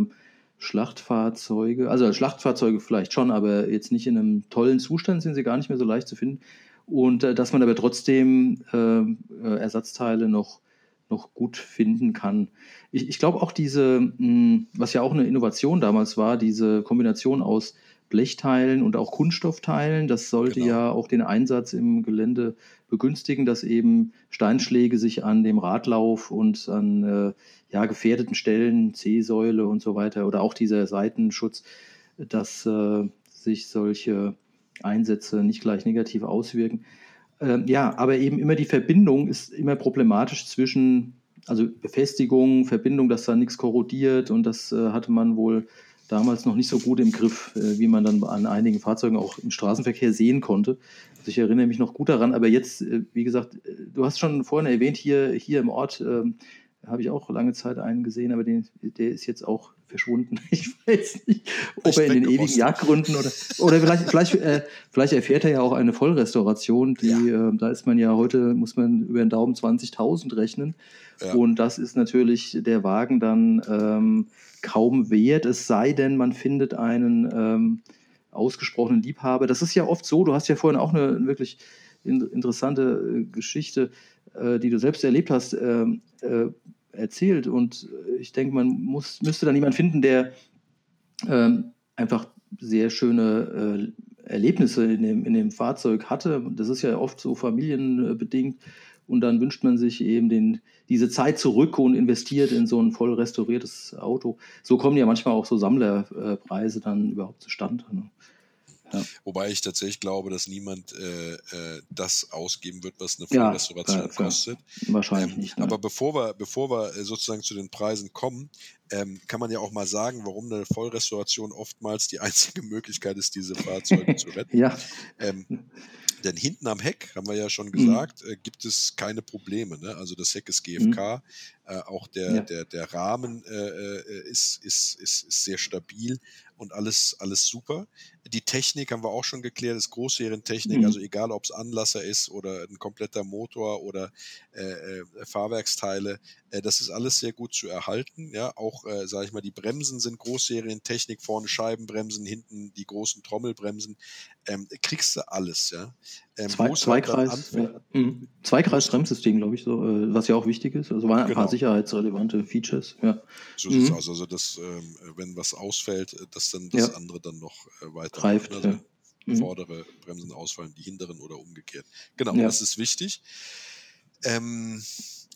S4: Schlachtfahrzeuge. Also Schlachtfahrzeuge vielleicht schon, aber jetzt nicht in einem tollen Zustand sind sie gar nicht mehr so leicht zu finden. Und äh, dass man aber trotzdem äh, äh Ersatzteile noch, noch gut finden kann. Ich, ich glaube auch diese, mh, hm, was ja auch eine Innovation damals war, diese Kombination aus Blechteilen und auch Kunststoffteilen. Das sollte genau. ja auch den Einsatz im Gelände begünstigen, dass eben Steinschläge sich an dem Radlauf und an äh, ja, gefährdeten Stellen, C-Säule und so weiter oder auch dieser Seitenschutz, dass äh, sich solche Einsätze nicht gleich negativ auswirken. Ähm, ja, aber eben immer die Verbindung ist immer problematisch zwischen, also Befestigung, Verbindung, dass da nichts korrodiert und das äh, hatte man wohl damals noch nicht so gut im Griff, äh, wie man dann an einigen Fahrzeugen auch im Straßenverkehr sehen konnte. Also ich erinnere mich noch gut daran, aber jetzt, äh, wie gesagt, äh, du hast schon vorhin erwähnt, hier, hier im Ort ähm, habe ich auch lange Zeit einen gesehen, aber den, der ist jetzt auch verschwunden. Ich weiß nicht, ob er in den ewigen Jagdgründen oder, oder vielleicht, vielleicht, äh, vielleicht erfährt er ja auch eine Vollrestauration. Die, ja. äh, da ist man ja heute, muss man über den Daumen 20.000 rechnen. Ja. Und das ist natürlich der Wagen dann ähm, kaum wert, es sei denn, man findet einen ähm, ausgesprochenen Liebhaber. Das ist ja oft so, du hast ja vorhin auch eine wirklich interessante äh, Geschichte, äh, die du selbst erlebt hast, ähm, äh, erzählt. Und ich denke, man muss, müsste dann jemanden finden, der ähm, einfach sehr schöne Erlebnisse in dem, in dem Fahrzeug hatte. Das ist ja oft so familienbedingt und dann wünscht man sich eben den, diese Zeit zurück und investiert in so ein voll restauriertes Auto. So kommen ja manchmal auch so Sammlerpreise dann überhaupt zustande. Ne?
S2: Ja. Wobei ich tatsächlich glaube, dass niemand äh, äh, das ausgeben wird, was eine Vollrestauration ja, kostet.
S4: Wahrscheinlich ähm, nicht.
S2: Ne? Aber bevor wir, bevor wir äh, sozusagen zu den Preisen kommen, ähm, kann man ja auch mal sagen, warum eine Vollrestauration oftmals die einzige Möglichkeit ist, diese Fahrzeuge zu retten.
S4: Ja.
S2: Ähm, denn hinten am Heck, haben wir ja schon mhm. gesagt, mhm. äh, gibt es keine Probleme. Ne? Also das Heck ist GFK, mhm. Äh, auch der, ja. der, der Rahmen äh, äh, ist, ist, ist, ist sehr stabil und alles, alles super. Die Technik haben wir auch schon geklärt, ist Großserientechnik, mhm. also egal ob es Anlasser ist oder ein kompletter Motor oder äh, äh, Fahrwerksteile, äh, das ist alles sehr gut zu erhalten. Ja, auch, äh, sage ich mal, die Bremsen sind Großserientechnik, vorne Scheibenbremsen, hinten die großen Trommelbremsen. Ähm, kriegst du alles, ja.
S4: Ähm, Zwei, Zweikreis, ja. mhm. Zweikreis-Bremssystem, glaube ich, so, äh, was ja auch wichtig ist. Also waren ein genau. paar sicherheitsrelevante Features. Ja.
S2: So sieht es mhm. aus. Also, dass, ähm, wenn was ausfällt, dass dann das ja. andere dann noch äh, weiter
S4: greift. Also, ja.
S2: mhm. Vordere Bremsen ausfallen, die hinteren oder umgekehrt. Genau, das ist wichtig. Ähm,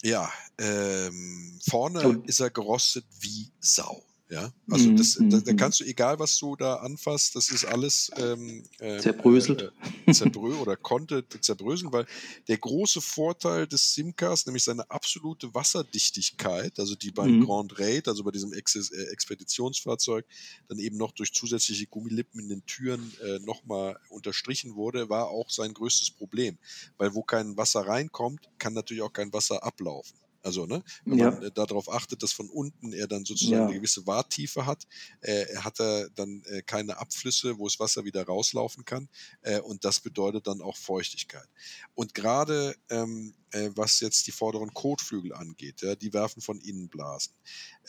S2: ja, ähm, vorne Und ist er gerostet wie Sau. Ja, also mhm, das, da, da, mhm. kannst du, egal was du da anfasst, das ist alles ähm,
S4: ähm zerbröselt.
S2: Äh, äh, zerbrö oder konnte zerbröseln, weil der große Vorteil des Simcas, nämlich seine absolute Wasserdichtigkeit, also die beim mhm. Grand Raid, also bei diesem Ex äh, Expeditionsfahrzeug, dann eben noch durch zusätzliche Gummilippen in den Türen äh, nochmal unterstrichen wurde, war auch sein größtes Problem. Weil wo kein Wasser reinkommt, kann natürlich auch kein Wasser ablaufen. Also, ne, wenn ja. man äh, darauf achtet, dass von unten er dann sozusagen ja. eine gewisse Warttiefe hat, äh, er hat er dann äh, keine Abflüsse, wo das Wasser wieder rauslaufen kann. Äh, und das bedeutet dann auch Feuchtigkeit. Und gerade ähm, äh, was jetzt die vorderen Kotflügel angeht. Ja, die werfen von innen Blasen.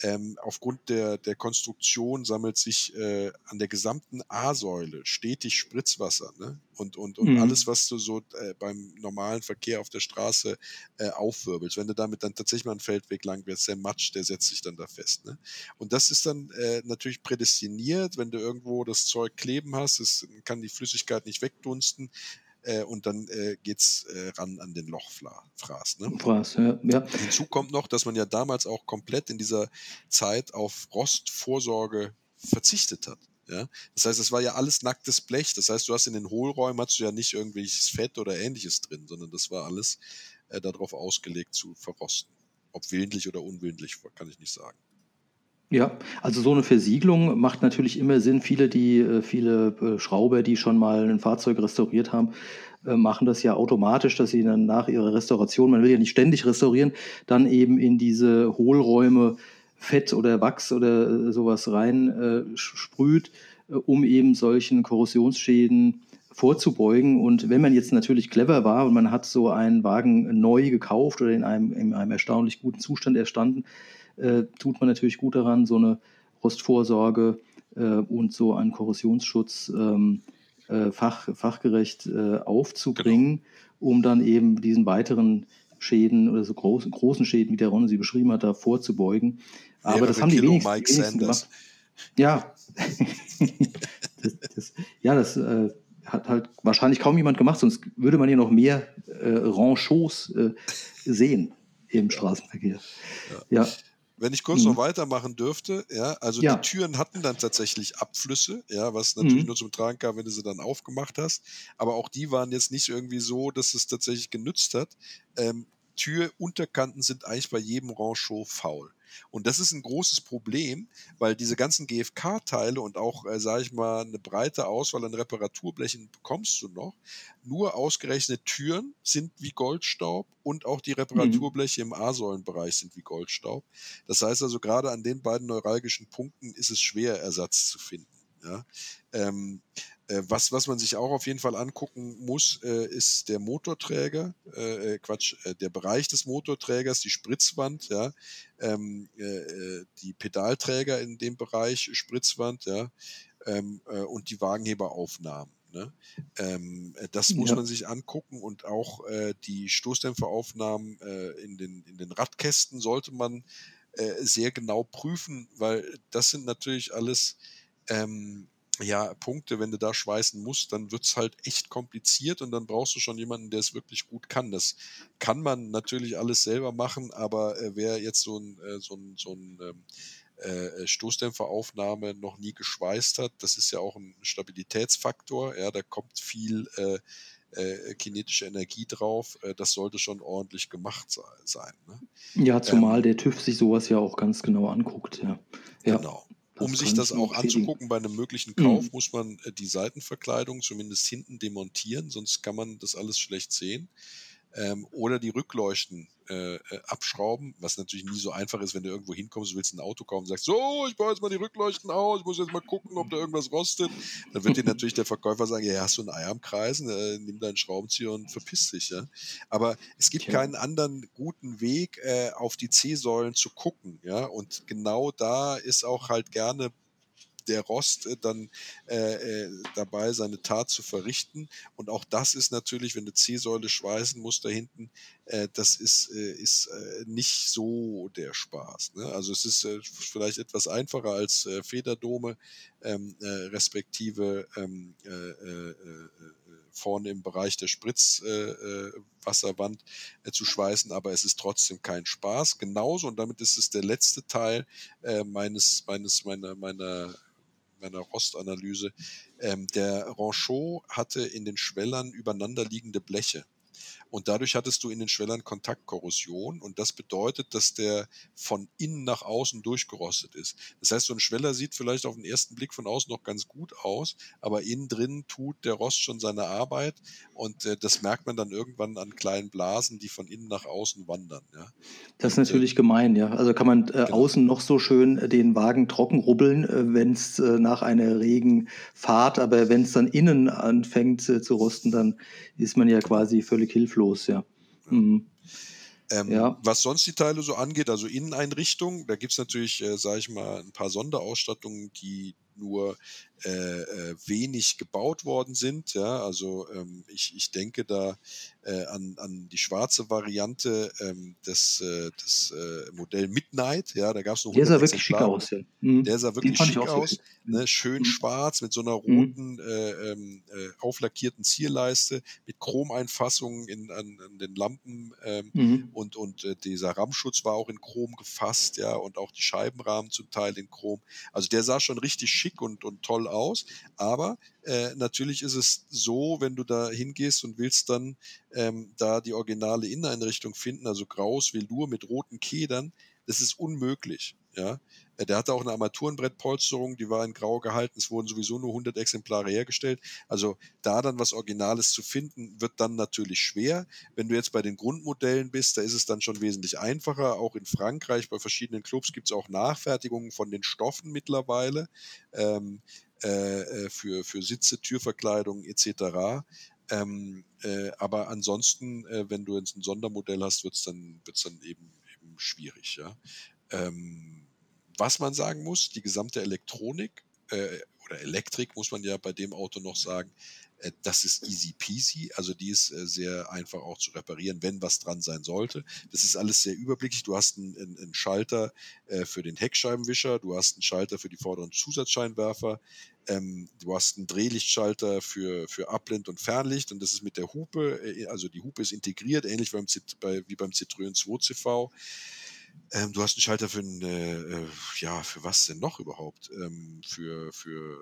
S2: Ähm, aufgrund der, der Konstruktion sammelt sich äh, an der gesamten A-Säule stetig Spritzwasser. Ne? Und, und, und mhm. alles, was du so äh, beim normalen Verkehr auf der Straße äh, aufwirbelst, wenn du damit dann tatsächlich mal einen Feldweg lang wirst, der Matsch, der setzt sich dann da fest. Ne? Und das ist dann äh, natürlich prädestiniert, wenn du irgendwo das Zeug kleben hast, es kann die Flüssigkeit nicht wegdunsten, äh, und dann äh, es äh, ran an den Lochfraß. Ne?
S4: Fraß, ja, ja.
S2: Hinzu kommt noch, dass man ja damals auch komplett in dieser Zeit auf Rostvorsorge verzichtet hat. Ja? Das heißt, es war ja alles nacktes Blech. Das heißt, du hast in den Hohlräumen hast du ja nicht irgendwelches Fett oder ähnliches drin, sondern das war alles äh, darauf ausgelegt zu verrosten. Ob willentlich oder unwillentlich, kann ich nicht sagen.
S4: Ja, also so eine Versiegelung macht natürlich immer Sinn. Viele, die, äh, viele äh, Schrauber, die schon mal ein Fahrzeug restauriert haben, äh, machen das ja automatisch, dass sie dann nach ihrer Restauration, man will ja nicht ständig restaurieren, dann eben in diese Hohlräume Fett oder Wachs oder sowas rein äh, sprüht, um eben solchen Korrosionsschäden vorzubeugen. Und wenn man jetzt natürlich clever war und man hat so einen Wagen neu gekauft oder in einem, in einem erstaunlich guten Zustand erstanden, äh, tut man natürlich gut daran, so eine Rostvorsorge äh, und so einen Korrosionsschutz ähm, äh, fach, fachgerecht äh, aufzubringen, genau. um dann eben diesen weiteren Schäden oder so großen, großen Schäden, wie der Ron sie beschrieben hat, da vorzubeugen. Aber das haben die wenigsten, wenigsten gemacht. Ja, das, das, ja, das äh, hat halt wahrscheinlich kaum jemand gemacht, sonst würde man hier noch mehr äh, Ranchos äh, sehen im Straßenverkehr.
S2: Ja. ja. Wenn ich kurz mhm. noch weitermachen dürfte, ja, also ja. die Türen hatten dann tatsächlich Abflüsse, ja, was natürlich mhm. nur zum Tragen kam, wenn du sie dann aufgemacht hast. Aber auch die waren jetzt nicht irgendwie so, dass es tatsächlich genützt hat. Ähm, Türunterkanten sind eigentlich bei jedem Ranchot faul. Und das ist ein großes Problem, weil diese ganzen GFK-Teile und auch, äh, sage ich mal, eine breite Auswahl an Reparaturblechen bekommst du noch. Nur ausgerechnet Türen sind wie Goldstaub und auch die. Reparaturbleche mhm. im A-Säulenbereich sind wie Goldstaub. Das heißt also, gerade an den beiden neuralgischen Punkten ist es schwer, Ersatz zu finden. Ja? Ähm, äh, was, was man sich auch auf jeden Fall angucken muss, äh, ist der Motorträger, äh, äh Quatsch, äh, der Bereich des Motorträgers, die Spritzwand, ja, ähm, äh, die Pedalträger in dem Bereich, Spritzwand, ja, ähm, und die Wagenheberaufnahmen. Ne? Ähm, das muss ja. man sich angucken und auch die Stoßdämpferaufnahmen in, den, in den Radkästen sollte man sehr genau prüfen, weil das sind natürlich alles ähm, ja, Punkte, wenn du da schweißen musst, dann wird es halt echt kompliziert und dann brauchst du schon jemanden, der es wirklich gut kann. Das kann man natürlich alles selber machen, aber äh, wer jetzt so ein, äh, so ein, so ein ähm, äh, Stoßdämpferaufnahme noch nie geschweißt hat, das ist ja auch ein Stabilitätsfaktor, ja, da kommt viel äh, äh, kinetische Energie drauf, äh, das sollte schon ordentlich gemacht sein. Ne?
S4: Ja, zumal ähm, der TÜV sich sowas ja auch ganz genau anguckt, ja.
S2: ja. Genau um sich das auch anzugucken bei einem möglichen Kauf, mhm. muss man äh, die Seitenverkleidung zumindest hinten demontieren, sonst kann man das alles schlecht sehen ähm, oder die Rückleuchten äh, äh, abschrauben, was natürlich nie so einfach ist, wenn du irgendwo hinkommst, du willst ein Auto kaufen, sagst, so, ich baue jetzt mal die Rückleuchten aus, ich muss jetzt mal gucken, ob da irgendwas rostet. Dann wird dir natürlich der Verkäufer sagen, ja, hast du ein Ei am Kreisen, äh, nimm deinen Schraubenzieher und verpiss dich. Ja? Aber es gibt okay. keinen anderen guten Weg, äh, auf die C-Säulen zu gucken. Ja? Und genau da ist auch halt gerne der Rost äh, dann äh, äh, dabei, seine Tat zu verrichten. Und auch das ist natürlich, wenn du C-Säule schweißen musst da hinten, äh, das ist, äh, ist äh, nicht so der Spaß. Ne? Also es ist vielleicht etwas einfacher als Federdome, ähm, respektive ähm, vorne im Bereich der Spritzwasserwand äh, äh, zu schweißen, aber es ist trotzdem kein Spaß. Genauso, und damit ist es der letzte Teil äh, meines, meines, meiner, meiner meiner Rostanalyse, ähm, der Ranchot hatte in den Schwellern übereinanderliegende Bleche. Und dadurch hattest du in den Schwellern Kontaktkorrosion und das bedeutet, dass der von innen nach außen durchgerostet ist. Das heißt, so ein Schweller sieht vielleicht auf den ersten Blick von außen noch ganz gut aus, aber innen drin tut der Rost schon seine Arbeit und äh, das merkt man dann irgendwann an kleinen Blasen, die von innen nach außen wandern. Ja.
S4: Das ist natürlich äh, gemein, ja. Also kann man äh, genau. außen noch so schön äh, den Wagen trocken rubbeln, äh, wenn es äh, nach einer Regenfahrt, aber wenn es dann innen anfängt zu rosten, dann ist man ja quasi völlig hilflos, ja. Mhm.
S2: Ähm, ja. Was sonst die Teile so angeht, also Inneneinrichtung, da gibt es natürlich, äh, sage ich mal, ein paar Sonderausstattungen, die nur äh, äh, wenig gebaut worden sind. Ja, also ähm, ich, ich denke da äh, an, an die schwarze Variante ähm, des, äh, des äh, Modell Midnight. Ja, da gab es noch
S4: Der sah wirklich schick aus. Ja.
S2: Mhm. Der sah wirklich schick aus. Ne, schön mhm. schwarz mit so einer mhm. roten, mhm. ähm, auflackierten Zierleiste mit Chromeinfassungen in, an, an den Lampen ähm, mhm. und, und dieser Rammschutz war auch in Chrom gefasst, ja, und auch die Scheibenrahmen zum Teil in Chrom. Also der sah schon richtig schick und, und toll aus. Aber äh, natürlich ist es so, wenn du da hingehst und willst dann ähm, da die originale Inneneinrichtung finden, also graues Velour mit roten Kedern, das ist unmöglich. Ja, der hatte auch eine Armaturenbrettpolsterung, die war in grau gehalten. Es wurden sowieso nur 100 Exemplare hergestellt. Also da dann was Originales zu finden, wird dann natürlich schwer. Wenn du jetzt bei den Grundmodellen bist, da ist es dann schon wesentlich einfacher. Auch in Frankreich bei verschiedenen Clubs gibt es auch Nachfertigungen von den Stoffen mittlerweile. Ähm, äh, für, für Sitze, Türverkleidung etc. Ähm, äh, aber ansonsten, äh, wenn du jetzt ein Sondermodell hast, wird es dann, wird's dann eben, eben schwierig. Ja? Ähm, was man sagen muss, die gesamte Elektronik äh, oder Elektrik, muss man ja bei dem Auto noch sagen, äh, das ist easy peasy, also die ist äh, sehr einfach auch zu reparieren, wenn was dran sein sollte. Das ist alles sehr überblicklich. Du hast einen, einen Schalter äh, für den Heckscheibenwischer, du hast einen Schalter für die vorderen Zusatzscheinwerfer, ähm, du hast einen Drehlichtschalter für, für Abblend und Fernlicht und das ist mit der Hupe, also die Hupe ist integriert, ähnlich beim, bei, wie beim Citroën 2CV. Ähm, du hast einen Schalter für ein, äh, ja, für was denn noch überhaupt? Ähm, für, für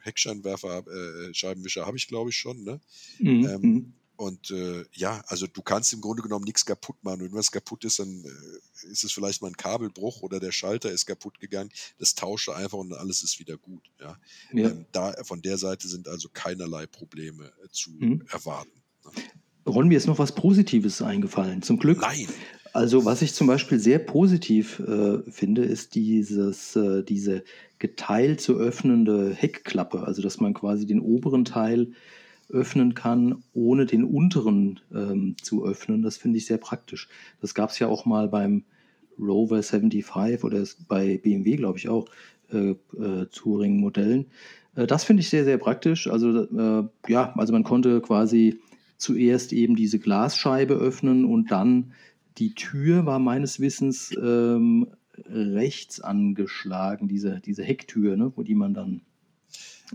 S2: Heckscheinwerfer, äh, Scheibenwischer habe ich, glaube ich, schon. Ne? Mhm. Ähm, mhm. und äh, ja, also du kannst im Grunde genommen nichts kaputt machen. Wenn was kaputt ist, dann äh, ist es vielleicht mal ein Kabelbruch oder der Schalter ist kaputt gegangen. Das tauscht einfach und alles ist wieder gut. Ja? ja. Ähm, da, von der Seite sind also keinerlei Probleme äh, zu mhm. erwarten. Ne?
S4: Ron, mir ist noch was Positives eingefallen. Zum Glück.
S2: Nein.
S4: Also was ich zum Beispiel sehr positiv äh, finde, ist dieses, äh, diese geteilt zu öffnende Heckklappe. Also dass man quasi den oberen Teil öffnen kann, ohne den unteren ähm, zu öffnen. Das finde ich sehr praktisch. Das gab es ja auch mal beim Rover 75 oder bei BMW, glaube ich, auch, äh, äh, Touring-Modellen. Äh, das finde ich sehr, sehr praktisch. Also äh, ja, also man konnte quasi zuerst eben diese Glasscheibe öffnen und dann die Tür war meines Wissens ähm, rechts angeschlagen, diese, diese Hecktür, ne, wo die man dann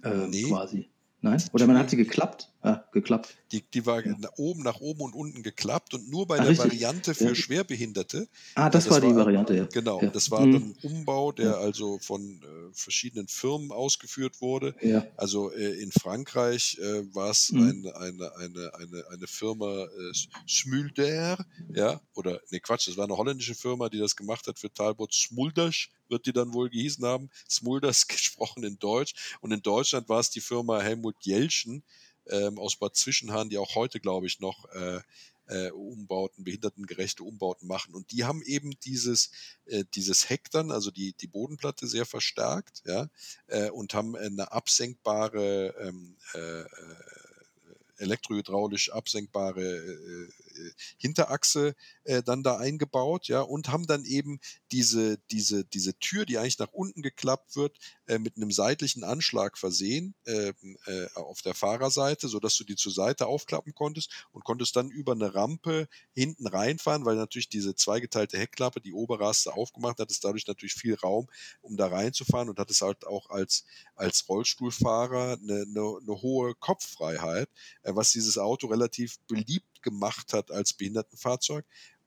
S4: äh, nee. quasi. Nein? Oder man hat sie geklappt? Ja, geklappt.
S2: Die, die war ja. oben nach oben und unten geklappt und nur bei Ach, der richtig. Variante für ja. Schwerbehinderte.
S4: Ah, das, das war die Variante, ja.
S2: Genau, das war mhm. ein Umbau, der also von äh, verschiedenen Firmen ausgeführt wurde. Also äh, in Frankreich äh, war es mhm. eine, eine, eine, eine, eine Firma äh, Smulder, ja, oder ne Quatsch, das war eine holländische Firma, die das gemacht hat für Talbot Smulders, wird die dann wohl gehießen haben. Smulders gesprochen in Deutsch. Und in Deutschland war es die Firma Helmut Jelschen ähm, aus Bad Zwischenhahn, die auch heute, glaube ich, noch äh, äh, Umbauten, behindertengerechte Umbauten machen. Und die haben eben dieses, äh, dieses Heck dann, also die, die Bodenplatte sehr verstärkt, ja, äh, und haben eine absenkbare ähm, äh, äh elektrohydraulisch absenkbare äh, Hinterachse äh, dann da eingebaut, ja, und haben dann eben diese, diese, diese Tür, die eigentlich nach unten geklappt wird, äh, mit einem seitlichen Anschlag versehen äh, äh, auf der Fahrerseite, sodass du die zur Seite aufklappen konntest und konntest dann über eine Rampe hinten reinfahren, weil natürlich diese zweigeteilte Heckklappe, die du aufgemacht, hattest dadurch natürlich viel Raum, um da reinzufahren und hattest halt auch als, als Rollstuhlfahrer eine, eine, eine hohe Kopffreiheit, äh, was dieses Auto relativ beliebt gemacht hat als Behindertenfahrzeug.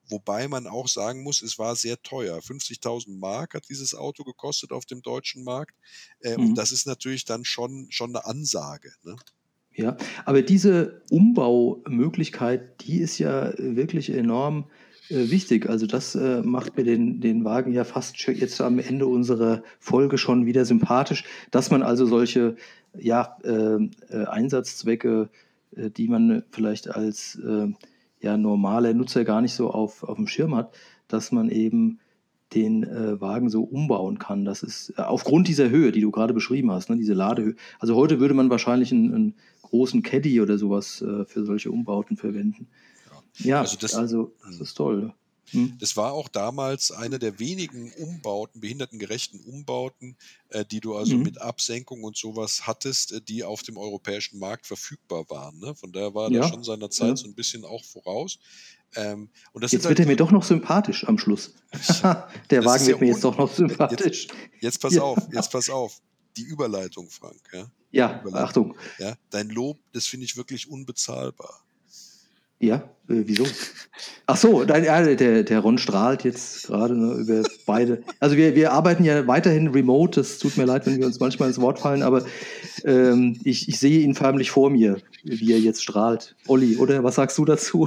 S2: Wobei man auch sagen muss, es war sehr teuer. 50.000 Mark hat dieses Auto gekostet auf dem deutschen Markt. Äh, mhm. Und das ist natürlich dann schon, schon eine Ansage. Ne?
S4: Ja, aber diese Umbaumöglichkeit, die ist ja wirklich enorm äh, wichtig. Also das äh, macht mir den, den Wagen ja fast jetzt am Ende unserer Folge schon wieder sympathisch, dass man also solche ja, äh, äh Einsatzzwecke die man vielleicht als äh, ja, normaler Nutzer gar nicht so auf, auf dem Schirm hat, dass man eben den äh, Wagen so umbauen kann. Das ist äh, aufgrund dieser Höhe, die du gerade beschrieben hast, ne, diese Ladehöhe. Also heute würde man wahrscheinlich einen, einen großen Caddy oder sowas äh, für solche Umbauten verwenden. Ja, ja also, das, also das hm. ist toll.
S2: Hm. Das war auch damals eine der wenigen Umbauten, behindertengerechten Umbauten, äh, die du also mhm. mit Absenkung und sowas hattest, äh, die auf dem europäischen Markt verfügbar waren. Ne? Von daher war ja. da schon seiner Zeit ja. so ein bisschen auch voraus.
S4: Ähm, jetzt wird halt er mir doch noch sympathisch am Schluss. der Wagen wird mir jetzt doch noch sympathisch.
S2: Jetzt, jetzt pass auf, jetzt pass auf. Die Überleitung, Frank. Ja,
S4: ja Achtung.
S2: Ja, dein Lob, das finde ich wirklich unbezahlbar.
S4: Ja, äh, wieso? Ach so, nein, ja, der, der Ron strahlt jetzt gerade ne, über beide. Also wir, wir arbeiten ja weiterhin remote. Es tut mir leid, wenn wir uns manchmal ins Wort fallen, aber ähm, ich, ich sehe ihn förmlich vor mir, wie er jetzt strahlt. Olli, oder was sagst du dazu?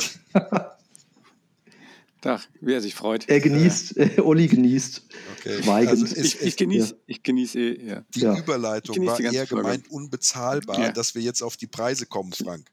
S3: Ach, wie er sich freut.
S4: Er genießt, äh, Olli genießt. Okay. Schweigend. Also
S3: ich, ich, genieße, ja. ich genieße eh, ja.
S2: Die ja. Überleitung war eher gemeint unbezahlbar, dass wir jetzt auf die Preise kommen, Frank.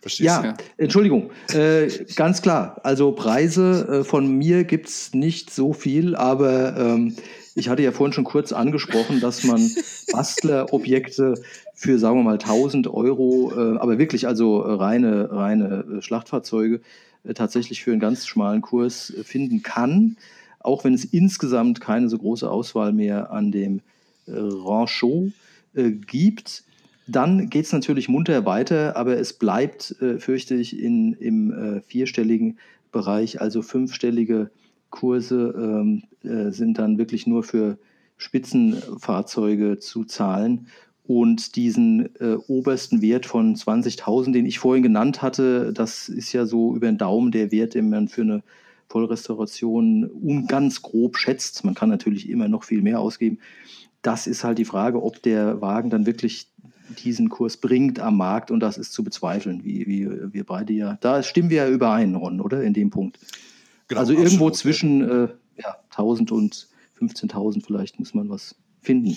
S4: Verstehst ja, du? Entschuldigung, äh, ganz klar. Also Preise äh, von mir gibt es nicht so viel, aber ähm, ich hatte ja vorhin schon kurz angesprochen, dass man Bastlerobjekte für, sagen wir mal, 1000 Euro, äh, aber wirklich also reine, reine äh, Schlachtfahrzeuge, äh, tatsächlich für einen ganz schmalen Kurs äh, finden kann, auch wenn es insgesamt keine so große Auswahl mehr an dem äh, Ranchot gibt. Dann geht es natürlich munter weiter, aber es bleibt, fürchte ich, in, im vierstelligen Bereich, also fünfstellige Kurse ähm, äh, sind dann wirklich nur für Spitzenfahrzeuge zu zahlen. Und diesen äh, obersten Wert von 20.000, den ich vorhin genannt hatte, das ist ja so über den Daumen der Wert, den man für eine Vollrestauration ganz grob schätzt. Man kann natürlich immer noch viel mehr ausgeben. Das ist halt die Frage, ob der Wagen dann wirklich diesen Kurs bringt am Markt und das ist zu bezweifeln, wie, wie wir beide ja. Da stimmen wir ja überein, Ron, oder? In dem Punkt. Genau, also irgendwo absolut. zwischen äh, ja, 1000 und 15.000 vielleicht muss man was finden.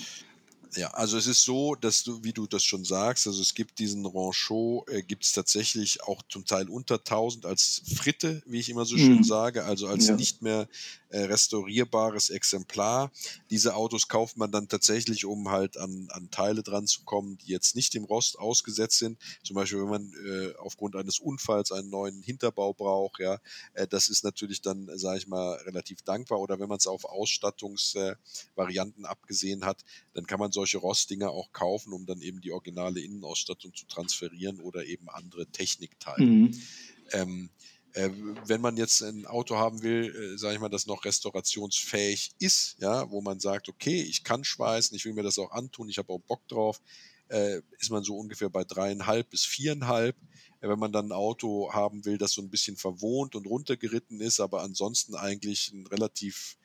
S2: Ja, also es ist so, dass du, wie du das schon sagst, also es gibt diesen Ranchot, äh, gibt es tatsächlich auch zum Teil unter 1000 als Fritte, wie ich immer so schön mhm. sage, also als ja. nicht mehr äh, restaurierbares Exemplar. Diese Autos kauft man dann tatsächlich, um halt an, an Teile dran zu kommen, die jetzt nicht dem Rost ausgesetzt sind. Zum Beispiel, wenn man äh, aufgrund eines Unfalls einen neuen Hinterbau braucht, ja, äh, das ist natürlich dann, sage ich mal, relativ dankbar. Oder wenn man es auf Ausstattungsvarianten abgesehen hat, dann kann man solche Rostdinger auch kaufen, um dann eben die originale Innenausstattung zu transferieren oder eben andere Technikteile. Mhm. Ähm, äh, wenn man jetzt ein Auto haben will, äh, sage ich mal, das noch restaurationsfähig ist, ja, wo man sagt, okay, ich kann schweißen, ich will mir das auch antun, ich habe auch Bock drauf, äh, ist man so ungefähr bei dreieinhalb bis viereinhalb. Äh, wenn man dann ein Auto haben will, das so ein bisschen verwohnt und runtergeritten ist, aber ansonsten eigentlich ein relativ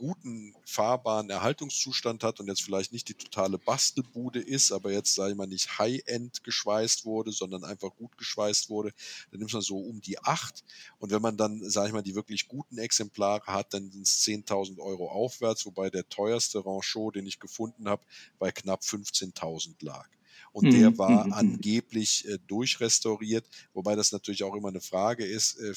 S2: guten fahrbaren Erhaltungszustand hat und jetzt vielleicht nicht die totale Bastelbude ist, aber jetzt, sage ich mal, nicht High-End geschweißt wurde, sondern einfach gut geschweißt wurde, dann nimmt man so um die acht. Und wenn man dann, sage ich mal, die wirklich guten Exemplare hat, dann sind es 10.000 Euro aufwärts, wobei der teuerste Ranchot, den ich gefunden habe, bei knapp 15.000 lag und mhm. der war mhm. angeblich äh, durchrestauriert, wobei das natürlich auch immer eine Frage ist, äh,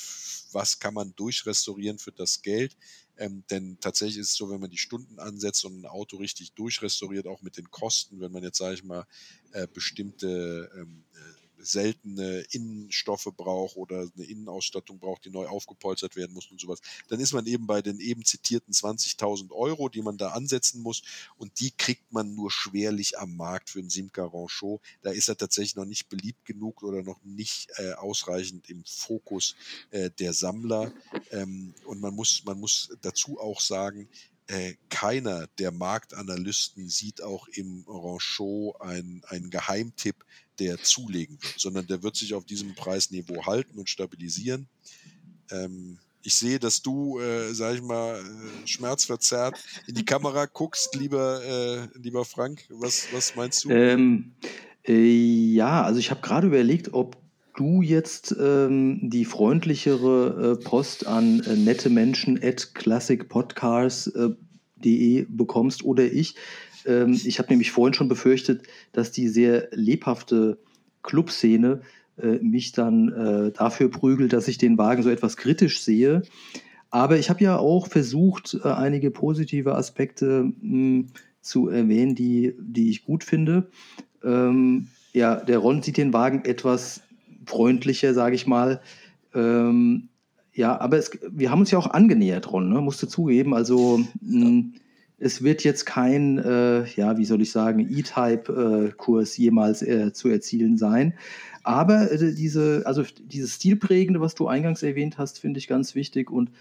S2: was kann man durchrestaurieren für das Geld? Ähm, denn tatsächlich ist es so, wenn man die Stunden ansetzt und ein Auto richtig durchrestauriert, auch mit den Kosten, wenn man jetzt, sage ich mal, äh, bestimmte ähm, äh, seltene Innenstoffe braucht oder eine Innenausstattung braucht, die neu aufgepolstert werden muss und sowas, dann ist man eben bei den eben zitierten 20.000 Euro, die man da ansetzen muss und die kriegt man nur schwerlich am Markt für einen Simca Ranchot. Da ist er tatsächlich noch nicht beliebt genug oder noch nicht äh, ausreichend im Fokus äh, der Sammler. Ähm, und man muss, man muss dazu auch sagen, äh, keiner der Marktanalysten sieht auch im Ranchot einen Geheimtipp, der zulegen wird, sondern der wird sich auf diesem Preisniveau halten und stabilisieren. Ähm, ich sehe, dass du, äh, sag ich mal, äh, schmerzverzerrt in die Kamera guckst, lieber, äh, lieber Frank. Was, was meinst du?
S4: Ähm, äh, ja, also ich habe gerade überlegt, ob du jetzt ähm, die freundlichere äh, Post an äh, nette Menschen at classicpodcars.de äh, bekommst oder ich. Ähm, ich habe nämlich vorhin schon befürchtet, dass die sehr lebhafte Clubszene äh, mich dann äh, dafür prügelt, dass ich den Wagen so etwas kritisch sehe. Aber ich habe ja auch versucht, äh, einige positive Aspekte mh, hm, zu erwähnen, die, die ich gut finde. Ähm, ja, der Ron sieht den Wagen etwas freundlicher, sage ich mal. Ähm, ja, aber es, wir haben uns ja auch angenähert, Ron, ne? musst du zugeben. Also mh, es wird jetzt kein, äh, ja, wie soll ich sagen, E-Type-Kurs jemals äh, zu erzielen sein. Aber äh, diese, also dieses Stilprägende, was du eingangs erwähnt hast, finde ich ganz wichtig und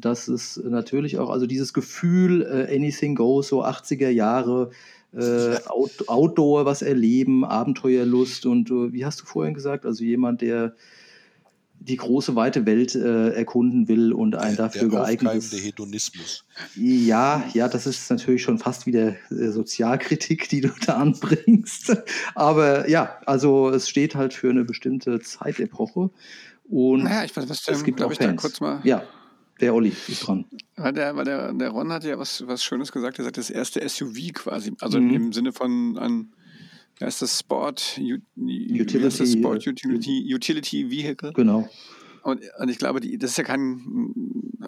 S4: das ist natürlich auch, also dieses Gefühl, äh, anything goes, so 80er Jahre, äh, Out Outdoor was erleben, Abenteuerlust und äh, wie hast du vorhin gesagt, also jemand, der die große weite Welt äh, erkunden will und ein der, dafür der geeignetes.
S2: Hedonismus.
S4: Ja, ja, das ist natürlich schon fast wieder äh, Sozialkritik, die du da anbringst. Aber ja, also es steht halt für eine bestimmte Zeitepoche. Und
S3: naja, ich weiß, was es gibt glaube ich, da kurz mal.
S4: Ja, der Olli ist dran.
S3: Weil der, weil der, der Ron hat ja was, was Schönes gesagt. Er sagt, das erste SUV quasi. Also mhm. im Sinne von ein das Sport,
S4: Utility,
S3: Sport Utility, Utility Vehicle?
S4: Genau.
S3: Und, und, ich glaube, die, das ist ja kein,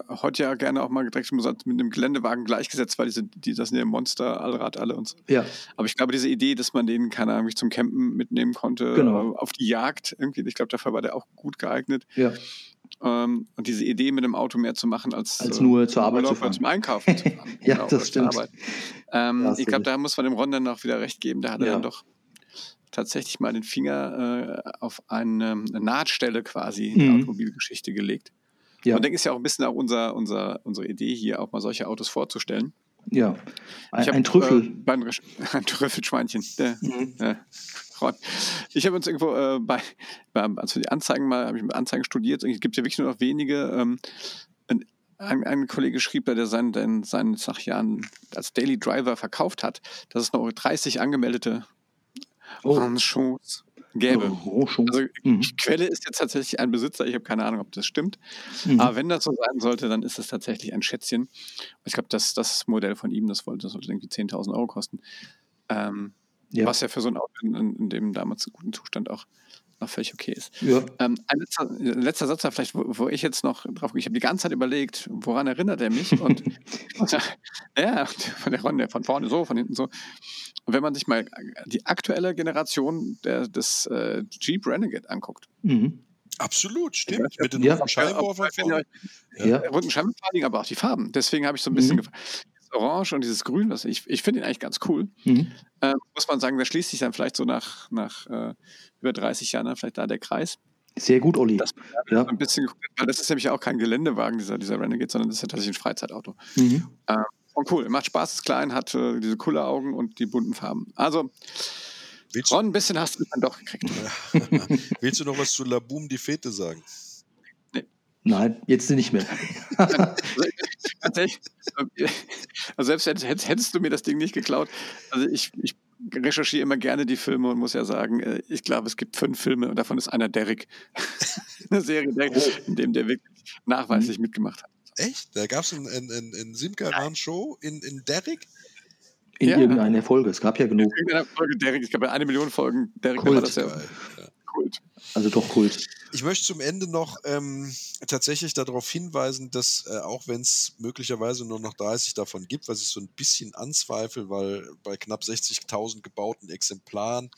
S3: heute ja gerne auch mal direkt mit einem Geländewagen gleichgesetzt, weil diese, die, das sind ja Monster, Allrad, alle und so.
S4: Ja.
S3: Aber ich glaube, diese Idee, dass man den, keine Ahnung, zum Campen mitnehmen konnte,
S4: genau.
S3: auf die Jagd irgendwie, ich glaube, dafür war der auch gut geeignet.
S4: Ja.
S3: Ähm, und diese Idee, mit dem Auto mehr zu machen als,
S4: als nur äh, zur Arbeit zu fahren.
S3: zum Einkaufen zu fahren.
S4: ja, genau, das stimmt.
S3: Ähm, ich glaube, da muss man dem Ron dann auch wieder recht geben. Der hatte ja. dann doch tatsächlich mal den Finger äh, auf eine, eine, Nahtstelle quasi in der mhm. Automobilgeschichte gelegt. Ja. Und denke, ist ja auch ein bisschen auch unser, unser, unsere Idee hier, auch mal solche Autos vorzustellen.
S4: Ja, ein, hab, ein Trüffel.
S3: Äh, ein Trüffelschweinchen. Mhm. Äh, ich habe uns irgendwo äh, bei, bei, also die Anzeigen mal, habe ich mit Anzeigen studiert, es gibt ja wirklich nur noch wenige. Ähm, ein, ein, Kollege schrieb da, der seinen, seinen Sachjahren als Daily Driver verkauft hat, dass es noch 30 angemeldete oh. Ranchos gäbe. Oh, also mhm. die Quelle ist jetzt tatsächlich ein Besitzer. Ich habe keine Ahnung, ob das stimmt. Mhm. Aber wenn das so sein sollte, dann ist es tatsächlich ein Schätzchen. Ich glaube, das, das Modell von ihm, das, wollte, das sollte irgendwie 10.000 Euro kosten. Ähm, ja. Was ja für so ein Auto in, in, dem damals guten Zustand auch noch völlig okay ist.
S4: Ja.
S3: Ähm, ein letzter, letzter, Satz da vielleicht, wo, wo, ich jetzt noch drauf ich habe die ganze Zeit überlegt, woran erinnert er mich? Und ja, von, der, von vorne so, von hinten so. Und wenn man sich mal die aktuelle Generation der, des äh, Jeep Renegade anguckt.
S2: Mhm. Absolut, stimmt.
S3: Mit den ja. runden Scheinwerfern. Ja. ja. Runden Scheinwerfer, aber auch die Farben. Deswegen habe ich so ein bisschen mhm. Orange und dieses Grün, was ich, ich finde ihn eigentlich ganz cool. Mhm. Äh, muss man sagen, da schließt sich dann vielleicht so nach, nach äh, über 30 Jahren vielleicht da der Kreis.
S4: Sehr gut, Olli.
S3: Das, ja. ein bisschen, weil das ist nämlich auch kein Geländewagen, dieser, dieser Renegade, sondern das ist ja tatsächlich ein Freizeitauto. Mhm. Äh, und cool, macht Spaß, ist klein, hat äh, diese coole Augen und die bunten Farben. Also, Willst Ron, ein bisschen hast du dann doch gekriegt.
S2: Willst du noch was zu Laboom die Fete sagen?
S4: Nein, jetzt nicht mehr.
S3: also selbst hättest, hättest du mir das Ding nicht geklaut. Also ich, ich recherchiere immer gerne die Filme und muss ja sagen, äh, ich glaube, es gibt fünf Filme und davon ist einer Derrick. Eine Serie, Derrick, oh. in dem der wirklich nachweislich mhm. mitgemacht hat.
S2: Echt? Da gab es einen, einen, einen Simca-Show in, in Derrick?
S4: In ja. irgendeiner Folge. Es gab ja genug.
S3: In irgendeiner Folge Derrick. Ich glaube, eine Million Folgen Derrick
S4: Kult. war das ja. ja. Kult. Also doch Kult.
S2: Ich möchte zum Ende noch ähm, tatsächlich darauf hinweisen, dass äh, auch wenn es möglicherweise nur noch 30 davon gibt, was ich so ein bisschen anzweifle, weil bei knapp 60.000 gebauten Exemplaren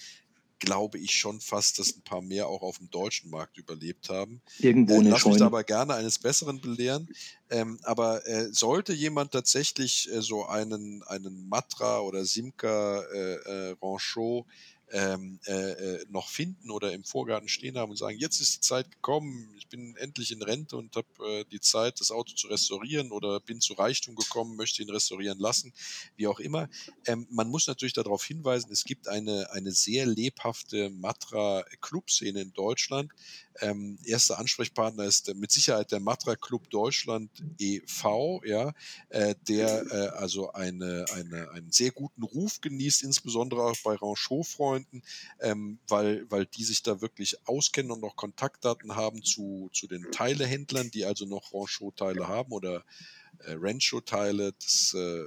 S2: glaube ich schon fast, dass ein paar mehr auch auf dem deutschen Markt überlebt haben.
S4: Irgendwo äh,
S2: Lass mich da aber gerne eines Besseren belehren. Ähm, aber äh, sollte jemand tatsächlich äh, so einen, einen Matra oder Simca äh, äh Ranchot ähm, äh, äh, noch finden oder im Vorgarten stehen haben und sagen, jetzt ist die Zeit gekommen, ich bin endlich in Rente und habe äh, die Zeit, das Auto zu restaurieren oder bin zu Reichtum gekommen, möchte ihn restaurieren lassen, wie auch immer. Ähm, man muss natürlich darauf hinweisen, es gibt eine, eine sehr lebhafte Matra-Club-Szene in Deutschland. Ähm, erster Ansprechpartner ist äh, mit Sicherheit der Matra Club Deutschland e.V., ja, äh, der äh, also eine, eine, einen sehr guten Ruf genießt, insbesondere auch bei Ranchot-Freunden, ähm, weil, weil die sich da wirklich auskennen und noch Kontaktdaten haben zu, zu den Teilehändlern, die also noch Ranchot-Teile haben oder Rancho-Teile. Das äh,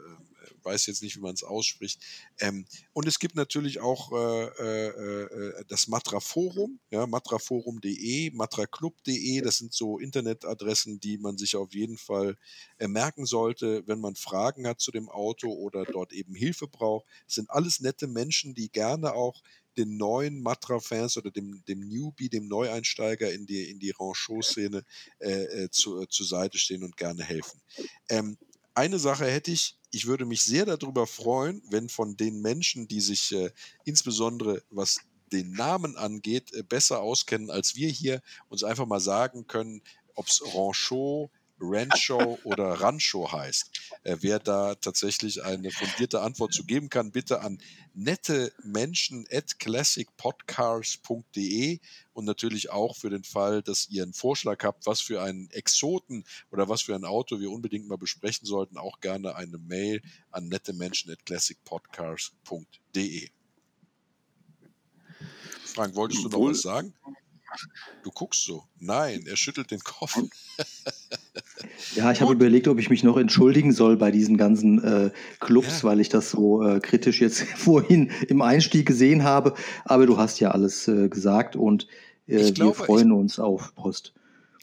S2: weiß jetzt nicht, wie man es ausspricht. Ähm, und es gibt natürlich auch äh, äh, äh das Matra-Forum, ja, matraforum.de, matraclub.de, das sind so Internetadressen, die man sich auf jeden Fall äh, merken sollte, wenn man Fragen hat zu dem Auto oder dort eben Hilfe braucht. Das sind alles nette Menschen, die gerne auch den neuen Matra-Fans oder dem, dem Newbie, dem Neueinsteiger in die, in die Ranchot-Szene äh, äh, zu, äh, zur Seite stehen und gerne helfen. Ähm, eine Sache hätte ich, ich würde mich sehr darüber freuen, wenn von den Menschen, die sich äh, insbesondere was den Namen angeht, äh, besser auskennen als wir hier, uns einfach mal sagen können, ob es Ranchot, Rancho oder Rancho heißt. Äh, wer da tatsächlich eine fundierte Antwort zu geben kann, bitte an nette Menschen at classicpodcars.de und natürlich auch für den Fall, dass ihr einen Vorschlag habt, was für einen Exoten oder was für ein Auto wir unbedingt mal besprechen sollten, auch gerne eine Mail an nette Menschen at classicpodcars.de. Frank, wolltest du noch Wohl, was sagen? Du guckst so. Nein, er schüttelt den Kopf.
S4: ja, ich habe überlegt, ob ich mich noch entschuldigen soll bei diesen ganzen äh, Clubs, ja. weil ich das so äh, kritisch jetzt vorhin im Einstieg gesehen habe. Aber du hast ja alles äh, gesagt und äh, glaube, wir freuen ich, uns auf Post.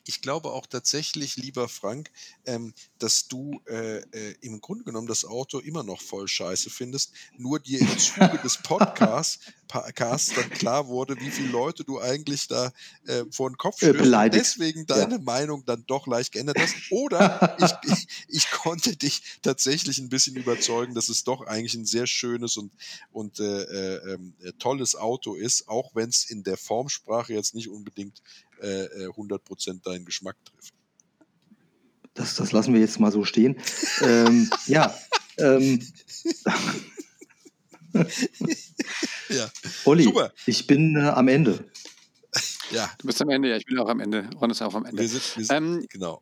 S2: Ich glaube auch tatsächlich, lieber Frank, ähm, dass du äh, äh, im Grunde genommen das Auto immer noch voll scheiße findest, nur dir im Zuge des Podcasts Podcasts dann klar wurde, wie viele Leute du eigentlich da äh, vor den Kopf
S4: Äh,
S2: stößt und deswegen deine
S4: Ja.
S2: Meinung dann doch leicht geändert hast. Oder ich, ich, ich konnte dich tatsächlich ein bisschen überzeugen, dass es doch eigentlich ein sehr schönes und, und äh, äh, ähm, äh, tolles Auto ist, auch wenn es in der Formsprache jetzt nicht unbedingt äh, äh, 100% deinen Geschmack trifft.
S4: Das, das lassen wir jetzt mal so stehen. ähm, ja. Ähm,
S2: Ja,
S4: Olli,
S2: Super.
S4: ich bin äh, am Ende.
S2: ja,
S3: Du bist am Ende, ja, ich bin auch am Ende. Ron ist auch am Ende.
S2: wir sind, wir sind
S3: Ähm,
S2: genau.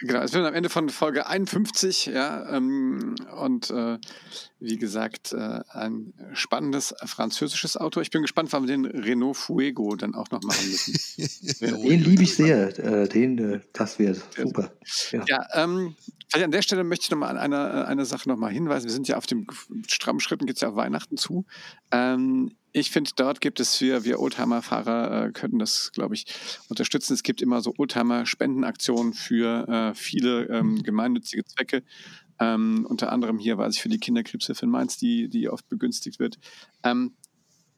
S3: Genau, es sind am Ende von Folge 51, ja, ähm, und äh, wie gesagt, äh, ein spannendes französisches Auto. Ich bin gespannt, wann wir den Renault Fuego dann auch noch machen müssen.
S4: Den liebe ich sehr. Äh, den, äh, das wäre super. Ja.
S3: Ja, ähm, vielleicht an der Stelle möchte ich noch mal an eine, eine Sache noch mal hinweisen. Wir sind ja auf dem strammen Schritten, geht es ja auf Weihnachten zu. Ähm, ich finde, dort gibt es, wir, wir Oldtimer-Fahrer äh, könnten das, glaube ich, unterstützen. Es gibt immer so Oldtimer-Spendenaktionen für äh, viele ähm, gemeinnützige Zwecke. Ähm, unter anderem hier weiß ich für die Kinderkrebshilfe in Mainz, die, die oft begünstigt wird. Ähm,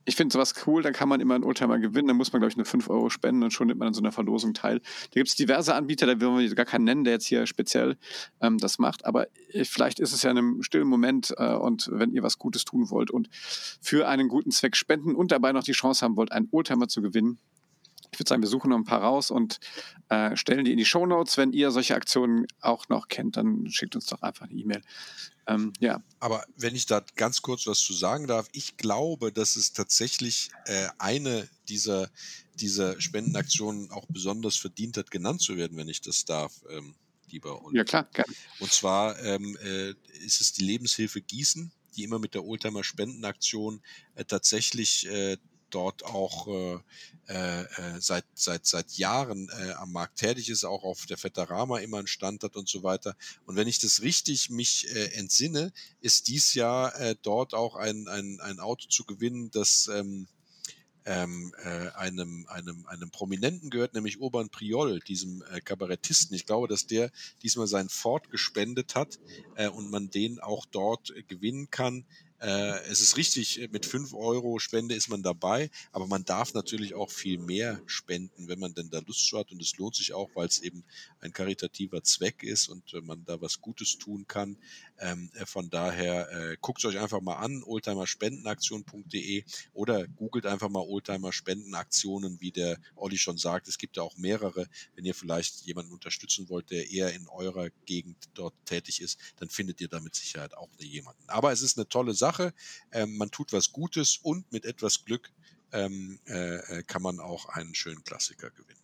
S3: ich finde sowas cool, dann kann man immer einen Oldtimer gewinnen, dann muss man, glaube ich, nur 5 Euro spenden und schon nimmt man an so einer Verlosung teil. Da gibt es diverse Anbieter, da will man gar keinen nennen, der jetzt hier speziell ähm, das macht, aber äh, vielleicht ist es ja in einem stillen Moment äh, und wenn ihr was Gutes tun wollt und für einen guten Zweck spenden und dabei noch die Chance haben wollt, einen Oldtimer zu gewinnen, ich würde sagen, wir suchen noch ein paar raus und äh, stellen die in die Shownotes. Wenn ihr solche Aktionen auch noch kennt, dann schickt uns doch einfach eine E-Mail. Ähm, ja,
S2: Aber wenn ich da ganz kurz was zu sagen darf, ich glaube, dass es tatsächlich äh, eine dieser, dieser Spendenaktionen auch besonders verdient hat, genannt zu werden, wenn ich das darf, ähm, lieber Olli.
S3: ja klar, gerne.
S2: Und zwar ähm, äh, ist es die Lebenshilfe Gießen, die immer mit der Oldtimer Spendenaktion äh, tatsächlich äh, dort auch äh, äh, äh, seit, seit, seit Jahren äh, am Markt tätig ist, auch auf der Fetterama immer einen Stand hat und so weiter. Und wenn ich das richtig mich äh, entsinne, ist dies Jahr äh, dort auch ein, ein, ein Auto zu gewinnen, das ähm, ähm, äh, einem, einem, einem Prominenten gehört, nämlich Urban Priol, diesem äh, Kabarettisten. Ich glaube, dass der diesmal seinen Ford gespendet hat äh, und man den auch dort gewinnen kann. Äh, es ist richtig, äh, mit 5 Euro Spende ist man dabei, aber man darf natürlich auch viel mehr spenden, wenn man denn da Lust zu hat. Und es lohnt sich auch, weil es eben ein karitativer Zweck ist und äh, man da was Gutes tun kann. Ähm, äh, von daher äh, guckt euch einfach mal an, oldtimerspendenaktion.de oder googelt einfach mal Oldtimer Spendenaktionen, wie der Olli schon sagt. Es gibt ja auch mehrere. Wenn ihr vielleicht jemanden unterstützen wollt, der eher in eurer Gegend dort tätig ist, dann findet ihr da mit Sicherheit auch jemanden. Aber es ist eine tolle Sache. Ähm, man tut was Gutes und mit etwas Glück ähm, äh, äh, kann man auch einen schönen Klassiker gewinnen.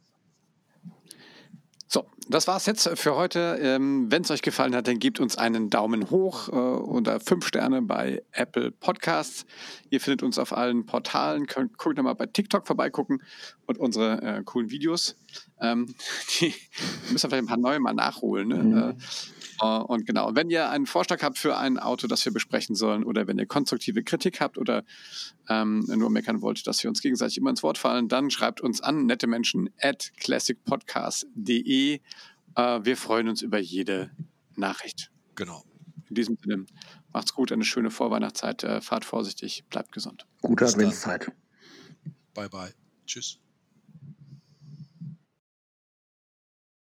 S3: So, das war's jetzt für heute. Ähm, Wenn es euch gefallen hat, dann gebt uns einen Daumen hoch äh, oder fünf Sterne bei Apple Podcasts. Ihr findet uns auf allen Portalen. Könnt, guckt nochmal bei TikTok vorbeigucken und unsere äh, coolen Videos. Ähm, die müssen wir vielleicht ein paar neue mal nachholen. Ne?
S4: Mhm.
S3: Äh, und genau, wenn ihr einen Vorschlag habt für ein Auto, das wir besprechen sollen, oder wenn ihr konstruktive Kritik habt oder ähm, nur meckern wollt, dass wir uns gegenseitig immer ins Wort fallen, dann schreibt uns an nette Menschen at classicpodcast.de. Äh, wir freuen uns über jede Nachricht.
S2: Genau.
S3: In diesem Sinne, macht's gut, eine schöne Vorweihnachtszeit, äh, fahrt vorsichtig, bleibt gesund.
S4: Gute. Adventszeit.
S2: Bye bye. Tschüss.